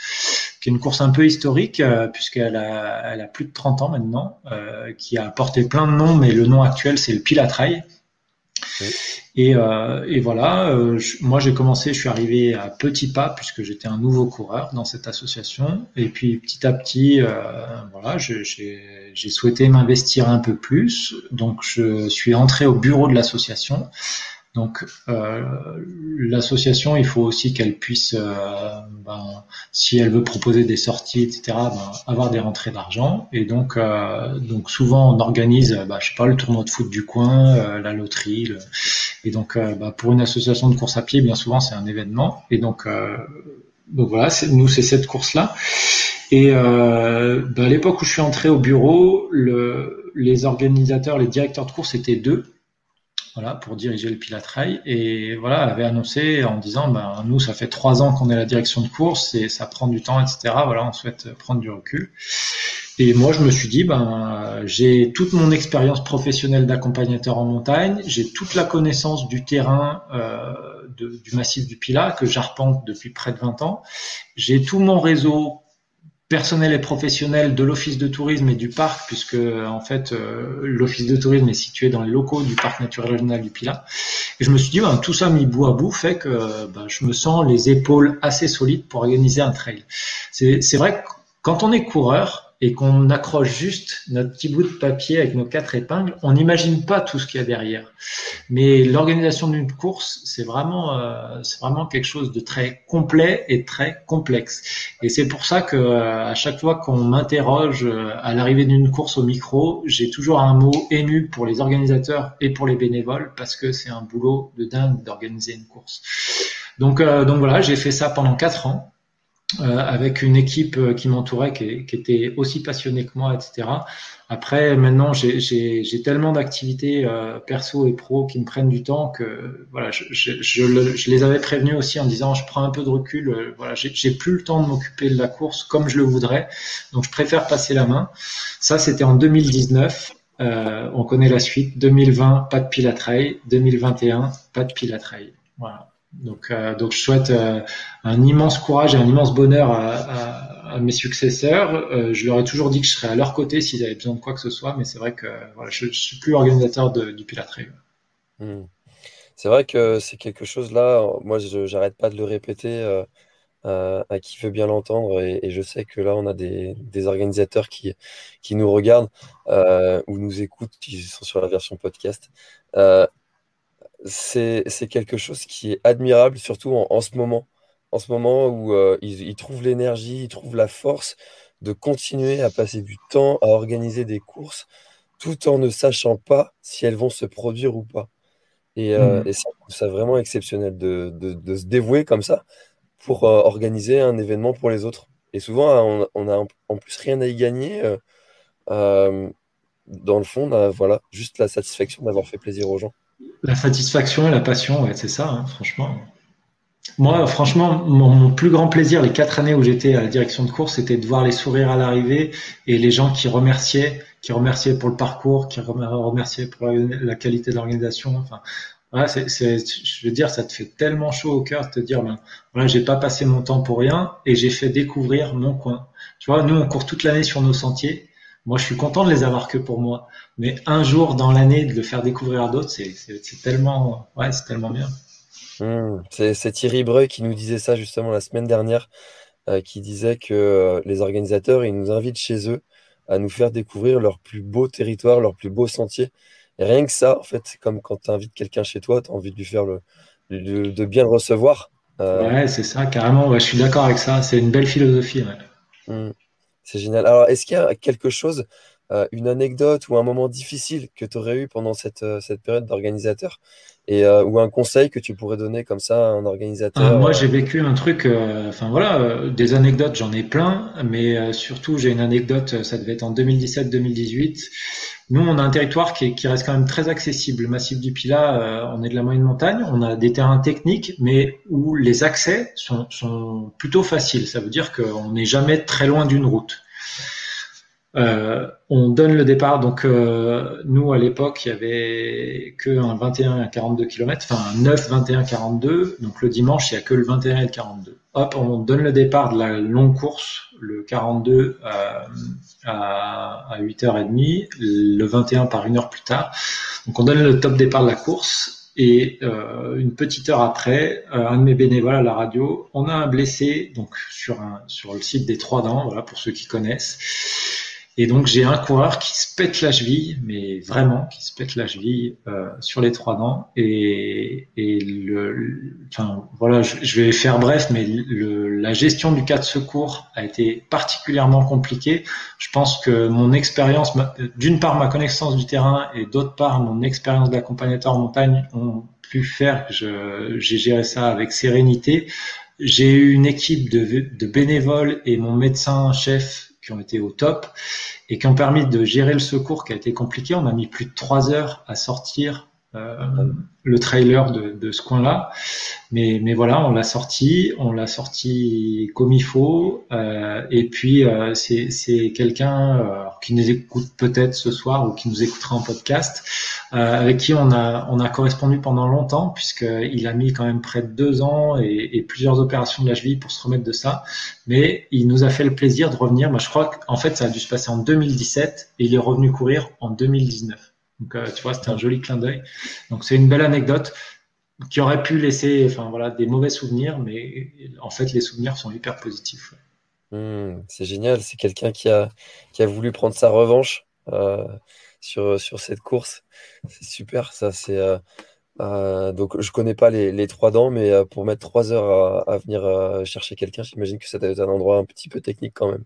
qui est une course un peu historique, puisqu'elle a, elle a plus de 30 ans maintenant, qui a porté plein de noms, mais le nom actuel c'est le Et, euh, et, voilà, euh, moi j'ai commencé, je suis arrivé à petits pas puisque j'étais un nouveau coureur dans cette association. Et puis petit à petit, euh, voilà, j'ai souhaité m'investir un peu plus. Donc je suis entré au bureau de l'association. Donc euh, l'association, il faut aussi qu'elle puisse, euh, ben, si elle veut proposer des sorties, etc., ben, avoir des rentrées d'argent. Et donc, euh, donc souvent on organise, ben, je sais pas, le tournoi de foot du coin, euh, la loterie. Et donc ben, pour une association de course à pied, bien souvent c'est un événement. Et donc, donc voilà, nous c'est cette course-là. Et ben, à l'époque où je suis entré au bureau, le, les organisateurs, les directeurs de course étaient deux voilà, pour diriger le Pilatrail. Et voilà, avait annoncé en disant, ben, nous, ça fait trois ans qu'on est la direction de course et ça prend du temps, etc. Voilà, on souhaite prendre du recul. Et moi, je me suis dit, ben, j'ai toute mon expérience professionnelle d'accompagnateur en montagne, j'ai toute la connaissance du terrain euh, du massif du Pilat que j'arpente depuis près de 20 ans. J'ai tout mon réseau personnel et professionnel de l'office de tourisme et du parc, puisque en fait euh, l'office de tourisme est situé dans les locaux du parc naturel régional du Pilat. Et je me suis dit, ben, tout ça mis bout à bout fait que ben, je me sens les épaules assez solides pour organiser un trail. C'est vrai que quand on est coureur, et qu'on accroche juste notre petit bout de papier avec nos quatre épingles, on n'imagine pas tout ce qu'il y a derrière. Mais l'organisation d'une course, c'est vraiment, euh, c'est vraiment quelque chose de très complet et très complexe. Et c'est pour ça que euh, à chaque fois qu'on m'interroge euh, à l'arrivée d'une course au micro, j'ai toujours un mot ému pour les organisateurs et pour les bénévoles parce que c'est un boulot de dingue d'organiser une course. Donc, donc voilà, j'ai fait ça pendant quatre ans. Euh, avec une équipe euh, qui m'entourait, qui, qui, était aussi passionnée que moi, etc. Après, maintenant, j'ai tellement d'activités euh, perso et pro qui me prennent du temps que voilà, je, je, je, je, les avais prévenus aussi en disant je prends un peu de recul. Euh, voilà, j'ai plus le temps de m'occuper de la course comme je le voudrais, donc je préfère passer la main. Ça, c'était en 2019. Euh, on connaît la suite. 2020, pas de pile trail. 2021, pas de pile trail. Voilà. Donc, euh, donc je souhaite euh, un immense courage et un immense bonheur à, mes successeurs. Euh, je leur ai toujours dit que je serais à leur côté s'ils avaient besoin de quoi que ce soit, mais c'est vrai que voilà, je, je suis plus organisateur du Pilatré. Hmm. C'est vrai que c'est quelque chose là, moi je j'arrête pas de le répéter à qui veut bien l'entendre et, je sais que là on a des, organisateurs qui nous regardent ou nous écoutent, qui sont sur la version podcast c'est quelque chose qui est admirable, surtout en, ce moment. En ce moment où euh, ils, trouvent l'énergie, ils trouvent la force de continuer à passer du temps à organiser des courses tout en ne sachant pas si elles vont se produire ou pas. Et, euh, mmh. c'est vraiment exceptionnel de, se dévouer comme ça pour euh, organiser un événement pour les autres. Et souvent, on, a en plus rien à y gagner. dans le fond, on voilà, juste la satisfaction d'avoir fait plaisir aux gens. La satisfaction et la passion, ouais, c'est ça, hein, franchement. Moi, franchement, mon, plus grand plaisir, les quatre années où j'étais à la direction de course, c'était de voir les sourires à l'arrivée et les gens qui remerciaient, qui remerciaient pour le parcours, qui remerciaient pour la, qualité de l'organisation. Enfin, voilà, c'est, je veux dire, ça te fait tellement chaud au cœur de te dire, ben, voilà, j'ai pas passé mon temps pour rien et j'ai fait découvrir mon coin. Tu vois, nous, on court toute l'année sur nos sentiers moi, je suis content de les avoir que pour moi. Mais un jour dans l'année, de le faire découvrir à d'autres, c'est tellement, ouais, tellement bien. Mmh. c'est Thierry Breuil qui nous disait ça justement la semaine dernière, euh, qui disait que euh, les organisateurs, ils nous invitent chez eux à nous faire découvrir leur plus beau territoire, leur plus beau sentier. rien que ça, en fait, c'est comme quand tu invites quelqu'un chez toi, tu as envie de lui faire le, de, bien le recevoir. Ouais, c'est ça, carrément. je suis d'accord avec ça. C'est une belle philosophie. Mmh. C'est génial. Alors, est-ce qu'il y a quelque chose, une anecdote ou un moment difficile que tu aurais eu pendant cette, cette période d'organisateur? Et euh, ou un conseil que tu pourrais donner comme ça à un organisateur Moi, euh, j'ai vécu un truc. Euh, enfin voilà, des anecdotes, j'en ai plein, mais surtout j'ai une anecdote. Ça devait être en 2017-2018. Nous, on a un territoire qui, qui, reste quand même très accessible. Le massif du Pilat, on est de la moyenne montagne. On a des terrains techniques, mais où les accès sont, sont plutôt faciles. Ça veut dire qu'on n'est jamais très loin d'une route. Euh, on donne le départ. Donc, euh, nous, à l'époque, il y avait que un 21 à 42 km, enfin un 9, 21, 42. Donc, le dimanche, il y a que le 21 et le 42. Hop, on donne le départ de la longue course, le 42 euh, à, à 8h30, le 21 par une heure plus tard. Donc, on donne le top départ de la course. Et euh, une petite heure après, euh, un de mes bénévoles à la radio, on a un blessé donc sur un sur le site des Trois Dents, voilà pour ceux qui connaissent. Et donc j'ai un coureur qui se pète la cheville, mais vraiment qui se pète la cheville euh, sur les trois dents. Et, et le, enfin voilà, je, vais faire bref, mais le, la gestion du cas de secours a été particulièrement compliquée. Je pense que mon expérience, d'une part ma connaissance du terrain et d'autre part mon expérience d'accompagnateur en montagne ont pu faire que j'ai géré ça avec sérénité. J'ai eu une équipe de, de bénévoles et mon médecin chef qui ont été au top et qui ont permis de gérer le secours qui a été compliqué. On a mis plus de trois heures à sortir le trailer de, de ce coin-là. Mais, mais voilà, on l'a sorti, on l'a sorti comme il faut. Euh, et puis euh, c'est quelqu'un euh, qui nous écoute peut-être ce soir ou qui nous écoutera en podcast, euh, avec qui on a on a correspondu pendant longtemps puisqu'il a mis quand même près de deux ans et, et, plusieurs opérations de la cheville pour se remettre de ça. Mais il nous a fait le plaisir de revenir. Moi, je crois qu'en fait, ça a dû se passer en 2017 et il est revenu courir en 2019. Donc, euh, tu vois, c'était un joli clin d'œil. Donc, c'est une belle anecdote qui aurait pu laisser enfin, voilà, des mauvais souvenirs, mais en fait, les souvenirs sont hyper positifs. Hmm, c'est génial. C'est quelqu'un qui a, qui a voulu prendre sa revanche euh, sur, sur cette course. C'est super, ça. C'est. Euh, donc, je connais pas les, les, trois dents, mais pour mettre trois heures à, à venir chercher quelqu'un, j'imagine que ça doit être un endroit un petit peu technique quand même.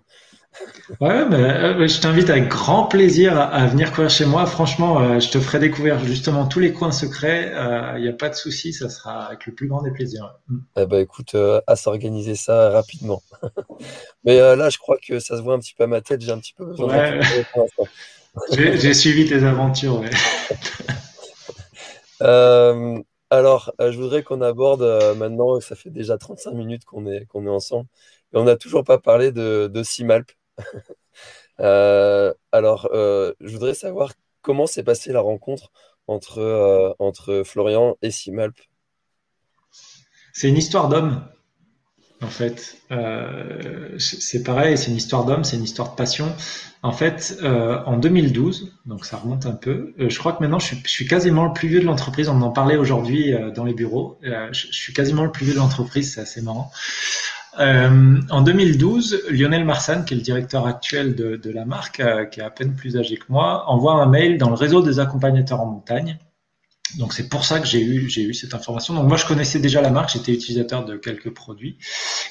Ouais, mais euh, je t'invite avec grand plaisir à, venir courir chez moi. Franchement, euh, je te ferai découvrir justement tous les coins secrets. Il euh, n'y a pas de souci, ça sera avec le plus grand des plaisirs. Mm. Eh ben, écoute, à s'organiser ça rapidement. mais là, je crois que ça se voit un petit peu à ma tête. J'ai un petit peu besoin ouais. J'ai suivi tes aventures. alors, je voudrais qu'on aborde maintenant, ça fait déjà 35 minutes qu'on est, qu'on est ensemble, et on n'a toujours pas parlé de, de Simalp. Euh, alors, euh, je voudrais savoir comment s'est passée la rencontre entre, euh, Florian et Simalp. C'est une histoire d'homme, en fait. c'est pareil, c'est une histoire d'homme, c'est une histoire de passion. En fait, en 2012, donc ça remonte un peu, je crois que maintenant je suis, quasiment le plus vieux de l'entreprise. On en parlait aujourd'hui dans les bureaux. je, suis quasiment le plus vieux de l'entreprise, c'est assez marrant. Euh, en 2012, Lionel Marsan, qui est le directeur actuel de, la marque, euh, qui est à peine plus âgé que moi, envoie un mail dans le réseau des accompagnateurs en montagne. Donc c'est pour ça que j'ai eu j'ai eu cette information. Donc moi je connaissais déjà la marque, j'étais utilisateur de quelques produits,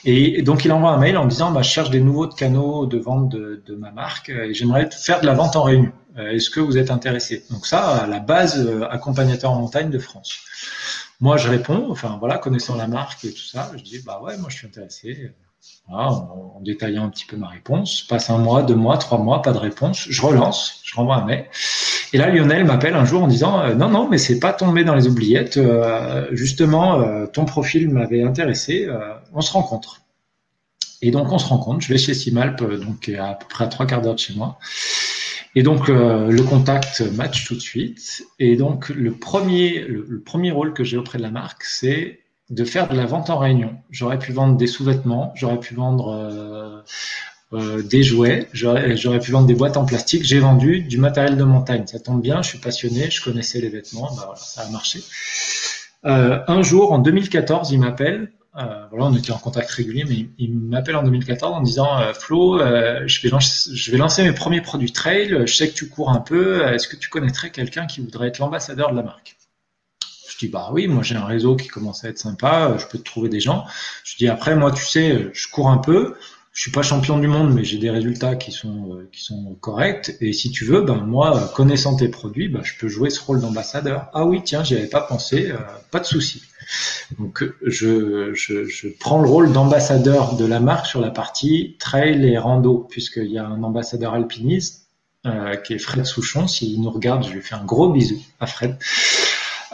et, donc il envoie un mail en disant bah, je cherche des nouveaux canaux de vente de, ma marque et j'aimerais faire de la vente en réunion. Euh, est-ce que vous êtes intéressé? Donc ça à la base accompagnateur en montagne de France. Moi, je réponds, enfin voilà, connaissant la marque et tout ça, je dis bah ouais, moi je suis intéressé. Voilà, en, détaillant un petit peu ma réponse. Passe un mois, deux mois, trois mois, pas de réponse. Je relance, je renvoie un mail. Et là, Lionel m'appelle un jour en disant euh, non, non, mais c'est pas tombé dans les oubliettes. Euh, justement, euh, ton profil m'avait intéressé. on se rencontre. Et donc on se rencontre. Je vais chez Simalp, donc à peu près à trois quarts d'heure de chez moi. Et donc euh, le contact match tout de suite. Et donc le premier, le, premier rôle que j'ai auprès de la marque, c'est de faire de la vente en réunion. J'aurais pu vendre des sous-vêtements, j'aurais pu vendre euh, euh, des jouets, j'aurais pu vendre des boîtes en plastique. J'ai vendu du matériel de montagne. Ça tombe bien, je suis passionné, je connaissais les vêtements, bah voilà, ça a marché. un jour, en 2014, il m'appelle voilà, on était en contact régulier, mais il, m'appelle en 2014 en disant Flo, je vais, lancer, je vais lancer mes premiers produits trail. Je sais que tu cours un peu. Est-ce que tu connaîtrais quelqu'un qui voudrait être l'ambassadeur de la marque? Je dis bah oui, moi j'ai un réseau qui commence à être sympa, je peux te trouver des gens. Je dis après moi tu sais, je cours un peu, je suis pas champion du monde, mais j'ai des résultats qui sont euh, qui sont corrects. Et si tu veux, ben moi, connaissant tes produits, ben, je peux jouer ce rôle d'ambassadeur. Ah oui, tiens, j'y avais pas pensé, euh, pas de souci. Donc je, je, je, prends le rôle d'ambassadeur de la marque sur la partie trail et rando, puisqu'il y a un ambassadeur alpiniste euh, qui est Fred Souchon. S'il nous regarde, je lui fais un gros bisou à Fred.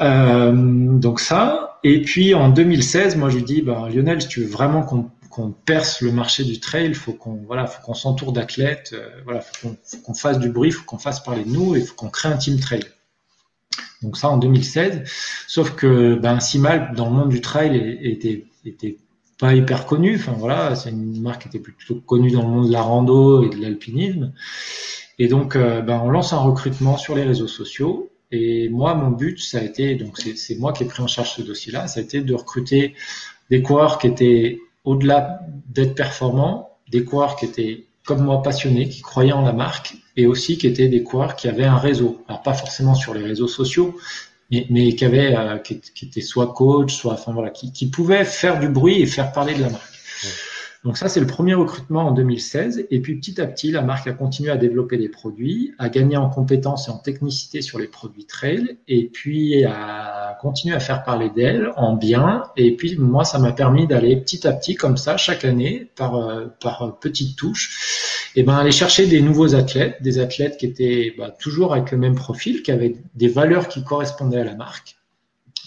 Euh, donc ça. Et puis en 2016, moi je lui dis, ben, Lionel, si tu veux vraiment qu'on qu'on perce le marché du trail, faut qu'on voilà, faut qu'on s'entoure d'athlètes, euh, voilà, faut qu'on fasse du bruit, faut qu'on fasse parler de nous et faut qu'on crée un team trail. Donc ça en 2016. Sauf que ben Simal dans le monde du trail était pas hyper connu. Enfin voilà, c'est une marque qui était plutôt connue dans le monde de la rando et de l'alpinisme. Et donc euh, ben on lance un recrutement sur les réseaux sociaux. Et moi, mon but, ça a été, donc c'est moi qui ai pris en charge ce dossier-là, ça a été de recruter des coureurs qui étaient au-delà d'être performants, des coureurs qui étaient comme moi passionnés, qui croyaient en la marque, et aussi qui étaient des coureurs qui avaient un réseau. Alors pas forcément sur les réseaux sociaux, mais, mais qui avaient, euh, qui, étaient soit coach, soit, enfin voilà, qui, qui pouvaient faire du bruit et faire parler de la marque. Donc ça, c'est le premier recrutement en 2016. Et puis petit à petit, la marque a continué à développer des produits, à gagner en compétences et en technicité sur les produits trail, et puis à continuer à faire parler d'elle en bien. Et puis moi, ça m'a permis d'aller petit à petit, comme ça, chaque année, par, euh, par petites touches, et ben aller chercher des nouveaux athlètes, des athlètes qui étaient bah, toujours avec le même profil, qui avaient des valeurs qui correspondaient à la marque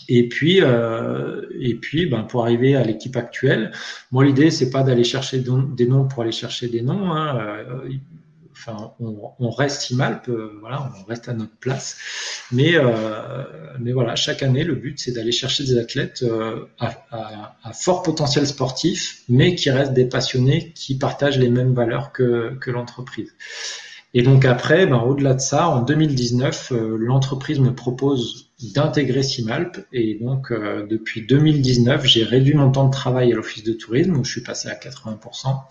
et puis, euh, et puis, ben, pour arriver à l'équipe actuelle, moi l'idée c'est pas d'aller chercher des noms pour aller chercher des noms. Hein, euh, enfin, on, on, reste Imalp, voilà, on reste à notre place. Mais, euh, mais voilà, chaque année, le but c'est d'aller chercher des athlètes euh, à, à, à, fort potentiel sportif, mais qui restent des passionnés, qui partagent les mêmes valeurs que, que l'entreprise. Et donc après, ben, au-delà de ça, en 2019, euh, l'entreprise me propose d'intégrer Simalp. Et donc euh, depuis 2019, j'ai réduit mon temps de travail à l'office de tourisme, où je suis passé à 80%,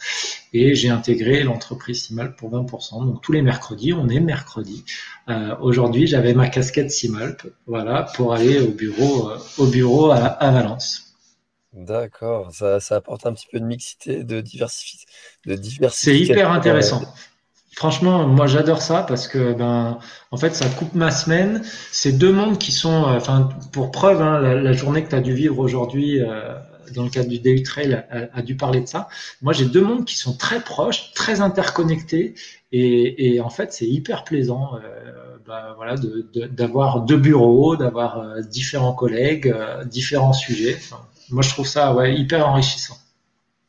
et j'ai intégré l'entreprise Simalp pour 20%. Donc tous les mercredis, on est mercredi. Euh, Aujourd'hui, j'avais ma casquette Simalp, voilà, pour aller au bureau, euh, au bureau à, à Valence. D'accord, ça, ça, apporte un petit peu de mixité, de diversité. De diversité. C'est hyper intéressant. Franchement, moi j'adore ça parce que ben en fait ça coupe ma semaine. C'est deux mondes qui sont, euh, enfin pour preuve, hein, la, journée que tu as dû vivre aujourd'hui euh, dans le cadre du Daily Trail a, dû parler de ça. Moi j'ai deux mondes qui sont très proches, très interconnectés et, et en fait c'est hyper plaisant. Euh, ben, voilà, d'avoir de, deux bureaux, d'avoir euh, différents collègues, différents sujets. moi je trouve ça ouais, hyper enrichissant.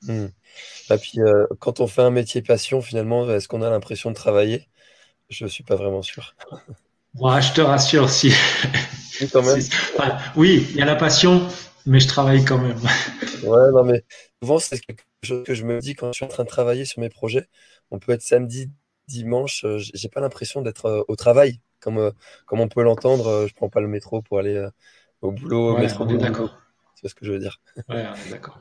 Mmh. Et puis, euh, quand on fait un métier passion, finalement, est-ce qu'on a l'impression de travailler? Je ne suis pas vraiment sûr. Moi, je te rassure, si. oui, il y a la passion, mais je travaille quand même. ouais, non, mais souvent, c'est quelque chose que je me dis quand je suis en train de travailler sur mes projets. On peut être samedi, dimanche, euh, j'ai pas l'impression d'être euh, au travail, comme, comme on peut l'entendre. Je prends pas le métro pour aller au boulot. Ouais, métro, on est d'accord. C'est ce que je veux dire? Ouais, on est d'accord.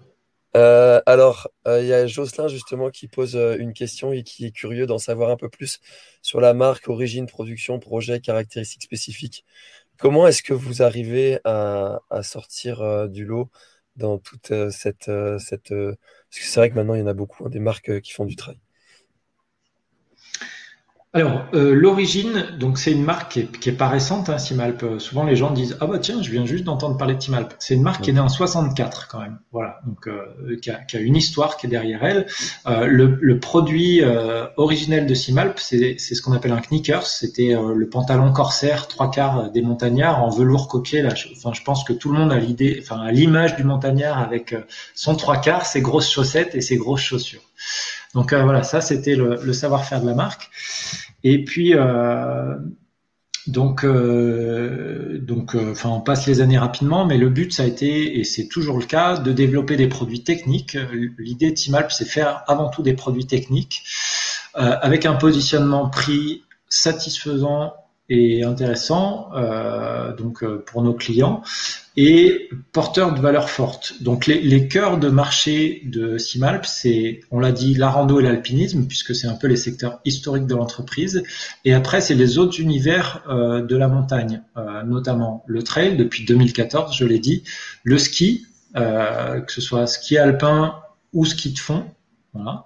Euh, alors, euh, il y a Jocelyn justement qui pose euh, une question et qui est curieux d'en savoir un peu plus sur la marque, origine, production, projet, caractéristiques spécifiques. Comment est-ce que vous arrivez à, sortir du lot dans toute cette... cette parce que c'est vrai que maintenant, il y en a beaucoup, hein, des marques qui font du trail. Alors, euh, l'origine, donc c'est une marque qui est, pas récente, hein, Timalp. Souvent, les gens disent ah bah tiens, je viens juste d'entendre parler de Timalp. C'est une marque qui est née en 64 quand même, voilà, donc euh, qui, a, une histoire qui est derrière elle. Euh, le, produit euh, originel de Simalp, c'est ce qu'on appelle un knickers. C'était euh, le pantalon corsaire trois quarts des montagnards en velours coquet. Là, enfin, je pense que tout le monde a l'idée, enfin, l'image du montagnard avec son trois quarts, ses grosses chaussettes et ses grosses chaussures. Donc euh, voilà, ça c'était le, savoir-faire de la marque. Et puis euh, donc, euh, donc, enfin, on passe les années rapidement, mais le but, ça a été, et c'est toujours le cas, de développer des produits techniques. L'idée de Timalp, c'est faire avant tout des produits techniques avec un positionnement prix satisfaisant et intéressant euh, donc euh, pour nos clients et porteur de valeurs fortes. Donc les, les cœurs de marché de Simalp, c'est, on l'a dit, la rando et l'alpinisme, puisque c'est un peu les secteurs historiques de l'entreprise. Et après, c'est les autres univers euh, de la montagne, euh, notamment le trail depuis 2014, je l'ai dit, le ski, euh, que ce soit ski alpin ou ski de fond, voilà.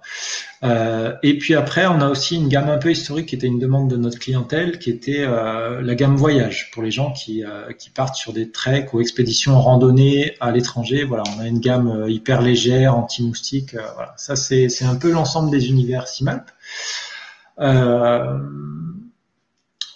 Euh, et puis après, on a aussi une gamme un peu historique qui était une demande de notre clientèle, qui était euh, la gamme voyage pour les gens qui, euh, qui partent sur des treks ou expéditions en randonnée à l'étranger. Voilà, on a une gamme euh, hyper légère, anti-moustique. Euh, voilà, ça c'est c'est un peu l'ensemble des univers Simalp.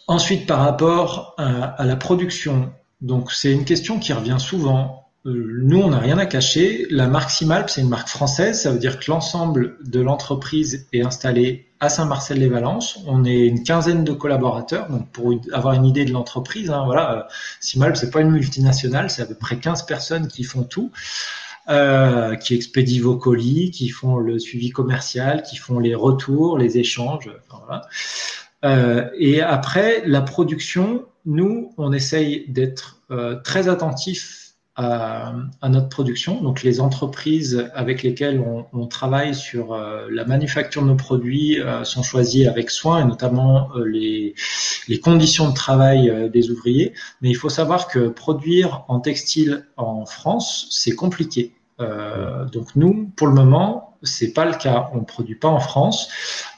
ensuite, par rapport à, à la production, donc c'est une question qui revient souvent euh, nous, on n'a rien à cacher. La marque Simalp, c'est une marque française. Ça veut dire que l'ensemble de l'entreprise est installé à Saint-Marcel-les-Valences. On est une quinzaine de collaborateurs. Donc, pour avoir une idée de l'entreprise, hein, voilà, euh, Simalp, c'est pas une multinationale, c'est à peu près 15 personnes qui font tout. Euh, qui expédient vos colis, qui font le suivi commercial, qui font les retours, les échanges. Enfin, voilà. euh, et après, la production, nous, on essaye d'être euh, très attentifs à, à, notre production. Donc les entreprises avec lesquelles on, on travaille sur euh, la manufacture de nos produits euh, sont choisies avec soin et notamment euh, les, les, conditions de travail euh, des ouvriers. Mais il faut savoir que produire en textile en France, c'est compliqué. Euh, donc nous, pour le moment, c'est pas le cas. On ne produit pas en France.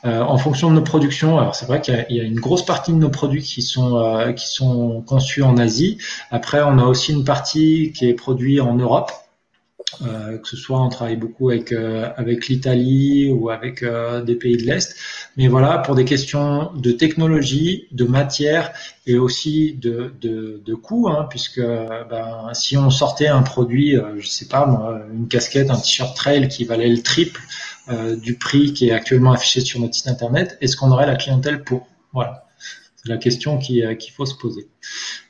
Euh, en fonction de nos productions, alors c'est vrai qu'il y, a une grosse partie de nos produits qui sont euh, qui sont conçus en Asie. Après, on a aussi une partie qui est produite en Europe. Euh, que ce soit on travaille beaucoup avec euh, avec l'Italie ou avec euh, des pays de l'Est, mais voilà pour des questions de technologie, de matière et aussi de de, de coût, hein, puisque ben, si on sortait un produit, euh, je sais pas moi, une casquette, un t-shirt trail qui valait le triple euh, du prix qui est actuellement affiché sur notre site internet, est-ce qu'on aurait la clientèle pour Voilà la question euh, qu'il faut se poser.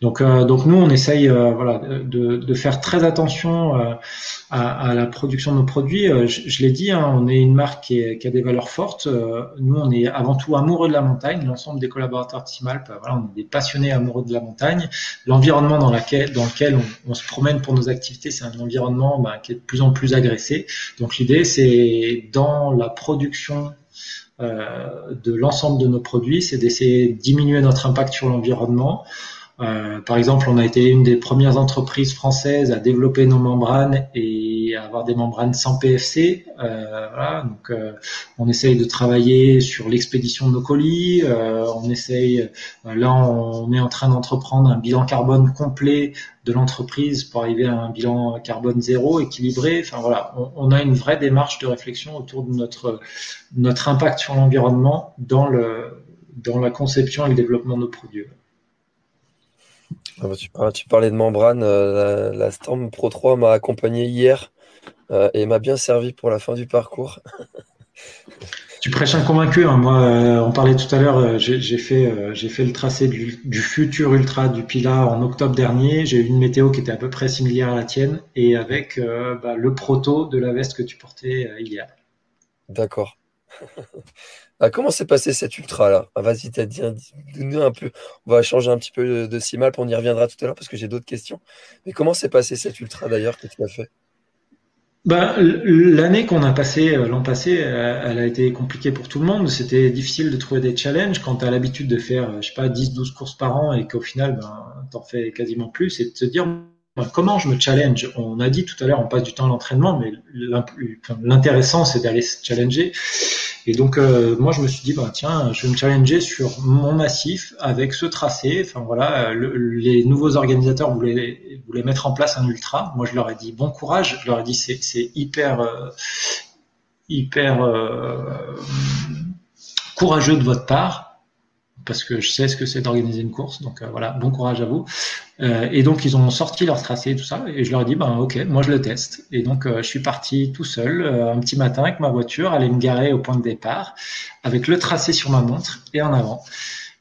Donc, euh, donc nous, on essaye euh, voilà, de, de, faire très attention euh, à, à, la production de nos produits. Euh, je, je l'ai dit, hein, on est une marque qui, qui, a des valeurs fortes. nous, on est avant tout amoureux de la montagne. L'ensemble des collaborateurs de Simalp, voilà, on est des passionnés amoureux de la montagne. L'environnement dans, laquelle, dans lequel on, se promène pour nos activités, c'est un environnement bah, qui est de plus en plus agressé. Donc l'idée, c'est dans la production euh, de l'ensemble de nos produits, c'est d'essayer de diminuer notre impact sur l'environnement. Euh, par exemple, on a été une des premières entreprises françaises à développer nos membranes et à avoir des membranes sans PFC. Euh, voilà, donc euh, on essaye de travailler sur l'expédition de nos colis. Euh, on essaye, là, on est en train d'entreprendre un bilan carbone complet de l'entreprise pour arriver à un bilan carbone zéro équilibré. Enfin voilà, on, on, a une vraie démarche de réflexion autour de notre notre impact sur l'environnement dans le dans la conception et le développement de nos produits. Ah bah, tu, parlais, tu, parlais de membrane, euh, la, la, Storm Pro 3 m'a accompagné hier euh, et m'a bien servi pour la fin du parcours. tu prêches un convaincu. Hein. Moi, euh, on parlait tout à l'heure, j'ai fait, j'ai fait le tracé du, du, futur Ultra du Pila en octobre dernier. J'ai eu une météo qui était à peu près similaire à la tienne et avec bah, le proto de la veste que tu portais hier. D'accord. Ah, comment s'est passé cet ultra là ah, Vas-y, t'as dit un peu. On va changer un petit peu de, de Simalp, on y reviendra tout à l'heure parce que j'ai d'autres questions. Mais comment s'est passé cet ultra d'ailleurs que tu as fait? Ben, L'année qu'on a passé l'an passé, elle a été compliquée pour tout le monde. C'était difficile de trouver des challenges quand tu as l'habitude de faire, je sais pas, 10-12 courses par an et qu'au final, ben, t'en fais quasiment plus. Et de te dire, comment je me challenge? On a dit tout à l'heure, on passe du temps à l'entraînement, mais l'intéressant, c'est d'aller se challenger. Et donc, euh, moi, je me suis dit, bah, tiens, je vais me challenger sur mon massif avec ce tracé. Enfin, voilà, le, les nouveaux organisateurs voulaient, voulaient mettre en place un ultra. Moi, je leur ai dit, bon courage. Je leur ai dit, c'est hyper, euh, hyper euh, courageux de votre part parce que je sais ce que c'est d'organiser une course. Donc euh, voilà, bon courage à vous. Euh, et donc ils ont sorti leur tracé et tout ça, et je leur ai dit ben ok, moi je le teste. Et donc euh, je suis parti tout seul euh, un petit matin avec ma voiture, aller me garer au point de départ, avec le tracé sur ma montre et en avant.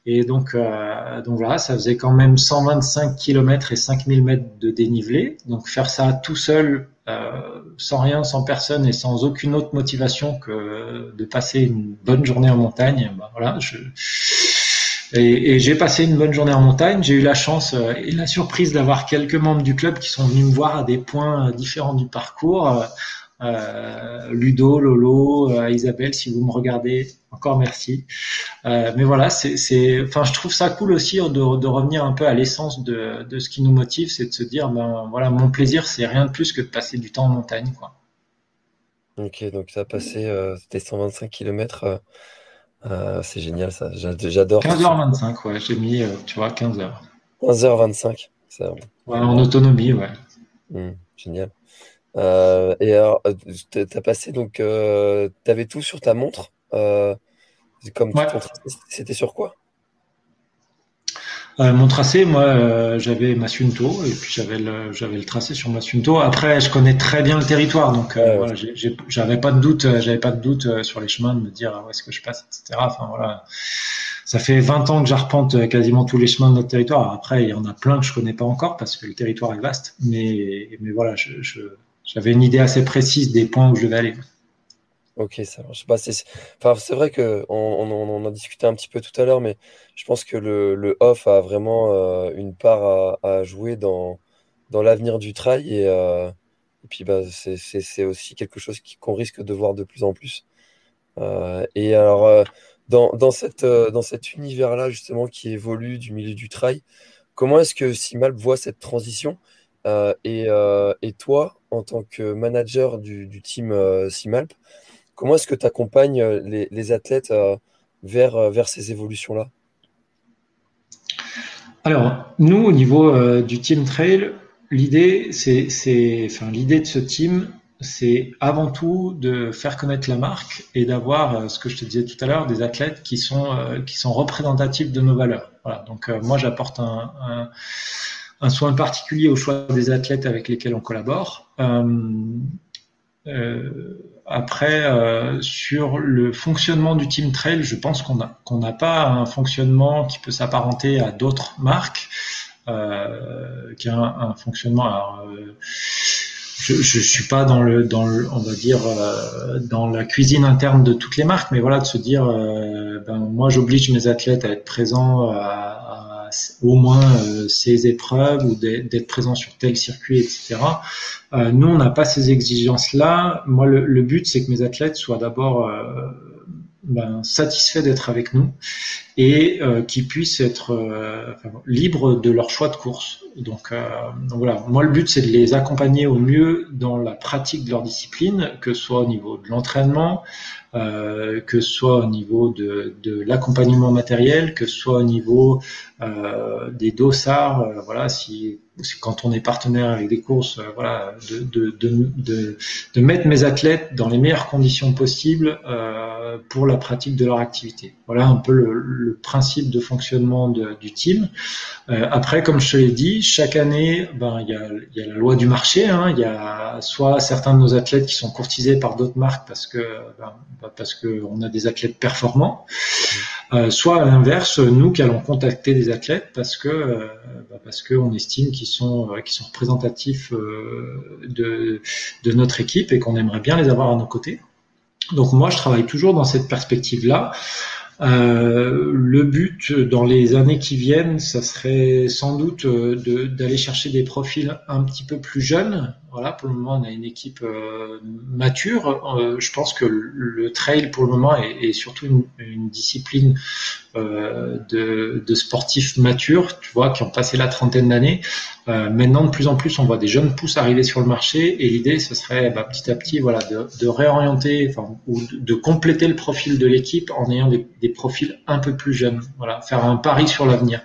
Et donc, donc voilà, ça faisait quand même 125 km et 5000 mètres de dénivelé. Donc faire ça tout seul, sans rien, sans personne et sans aucune autre motivation que de passer une bonne journée en montagne, ben voilà, je, Et, j'ai passé une bonne journée en montagne. J'ai eu la chance et la surprise d'avoir quelques membres du club qui sont venus me voir à des points différents du parcours. Euh, Ludo, Lolo, euh, Isabelle, si vous me regardez, encore merci. Euh, mais voilà, c'est, enfin, je trouve ça cool aussi de, de revenir un peu à l'essence de, de, ce qui nous motive, c'est de se dire, ben voilà, mon plaisir, c'est rien de plus que de passer du temps en montagne, quoi. Ok, donc tu as passé tes 125 km. C'est génial ça, j'adore. 15h25, ouais, j'ai mis, tu vois, 15h. 15h25, ça. Ouais, en autonomie, ouais. Mmh, génial. Euh, et alors, euh, t'as passé donc, euh, t'avais tout sur ta montre. Euh, comme ouais. c'était sur quoi? Euh, mon tracé, moi, euh, j'avais Massunto et puis j'avais le, j'avais le tracé sur Massunto. Après, je connais très bien le territoire, donc euh, voilà, j'avais pas de doute, j'avais pas de doute sur les chemins de me dire où est-ce que je passe, etc. Enfin voilà, ça fait 20 ans que j'arpente quasiment tous les chemins de notre territoire. Après, il y en a plein que je connais pas encore parce que le territoire est vaste, mais mais voilà, je, je j'avais une idée assez précise des points où je devais aller. Ok, ça marche. Bah, c'est enfin, vrai qu'on on, on, en discutait un petit peu tout à l'heure, mais je pense que le, off a vraiment euh, une part à, jouer dans, dans l'avenir du trail. Et, euh, puis, bah, c'est aussi quelque chose qu'on risque de voir de plus en plus. Euh, et alors, dans, dans, cette, dans cet univers-là, justement, qui évolue du milieu du trail, comment est-ce que Simalp voit cette transition? Et, toi, en tant que manager du team Simalp, Comment est-ce que tu accompagnes euh, les, athlètes euh, vers, euh, vers ces évolutions-là? Alors, nous, au niveau du team trail, l'idée, c'est, enfin, l'idée de ce team, c'est avant tout de faire connaître la marque et d'avoir, ce que je te disais tout à l'heure, des athlètes qui sont, représentatifs de nos valeurs. Voilà. Donc, moi, j'apporte un, soin particulier au choix des athlètes avec lesquels on collabore. Après, euh, sur le fonctionnement du team trail, je pense qu'on n'a pas un fonctionnement qui peut s'apparenter à d'autres marques, euh, qui a un, fonctionnement. Alors, euh, je, je suis pas dans le, dans le, on va dire, euh, dans la cuisine interne de toutes les marques, mais voilà, de se dire, ben, moi, j'oblige mes athlètes à être présents à, au moins euh, ces épreuves ou d'être présent sur tel circuit, etc. Euh, nous, on n'a pas ces exigences-là. Moi, le, but, c'est que mes athlètes soient d'abord euh, ben, satisfaits d'être avec nous et qu'ils puissent être libres de leur choix de course. Donc, voilà, moi le but c'est de les accompagner au mieux dans la pratique de leur discipline, que ce soit au niveau de l'entraînement, que ce soit au niveau de, de l'accompagnement matériel, que ce soit au niveau euh, des dossards, euh, voilà, si quand on est partenaire avec des courses, euh, voilà, de, de, de, de, mettre mes athlètes dans les meilleures conditions possibles euh, pour la pratique de leur activité. Voilà un peu le, le principe de fonctionnement du team. Après, comme je te l'ai dit, chaque année, ben il y a, y a, la loi du marché. Hein, il y a soit certains de nos athlètes qui sont courtisés par d'autres marques parce que ben, parce que on a des athlètes performants. Soit à l'inverse, nous qui allons contacter des athlètes parce que euh, bah, parce qu'on estime qu'ils sont euh, sont représentatifs de de notre équipe et qu'on aimerait bien les avoir à nos côtés. Donc moi, je travaille toujours dans cette perspective-là. Euh, le but dans les années qui viennent, ça serait sans doute euh, d'aller chercher des profils un petit peu plus jeunes. Voilà, pour le moment, on a une équipe euh, mature. je pense que le trail, pour le moment, est, est surtout une, une discipline de, de, sportifs matures, tu vois, qui ont passé la trentaine d'années. maintenant, de plus en plus, on voit des jeunes pousses arriver sur le marché, et l'idée, ce serait bah, petit à petit, voilà, de, de réorienter, enfin, ou de, compléter le profil de l'équipe en ayant des, des profils un peu plus jeunes. Voilà, faire un pari sur l'avenir.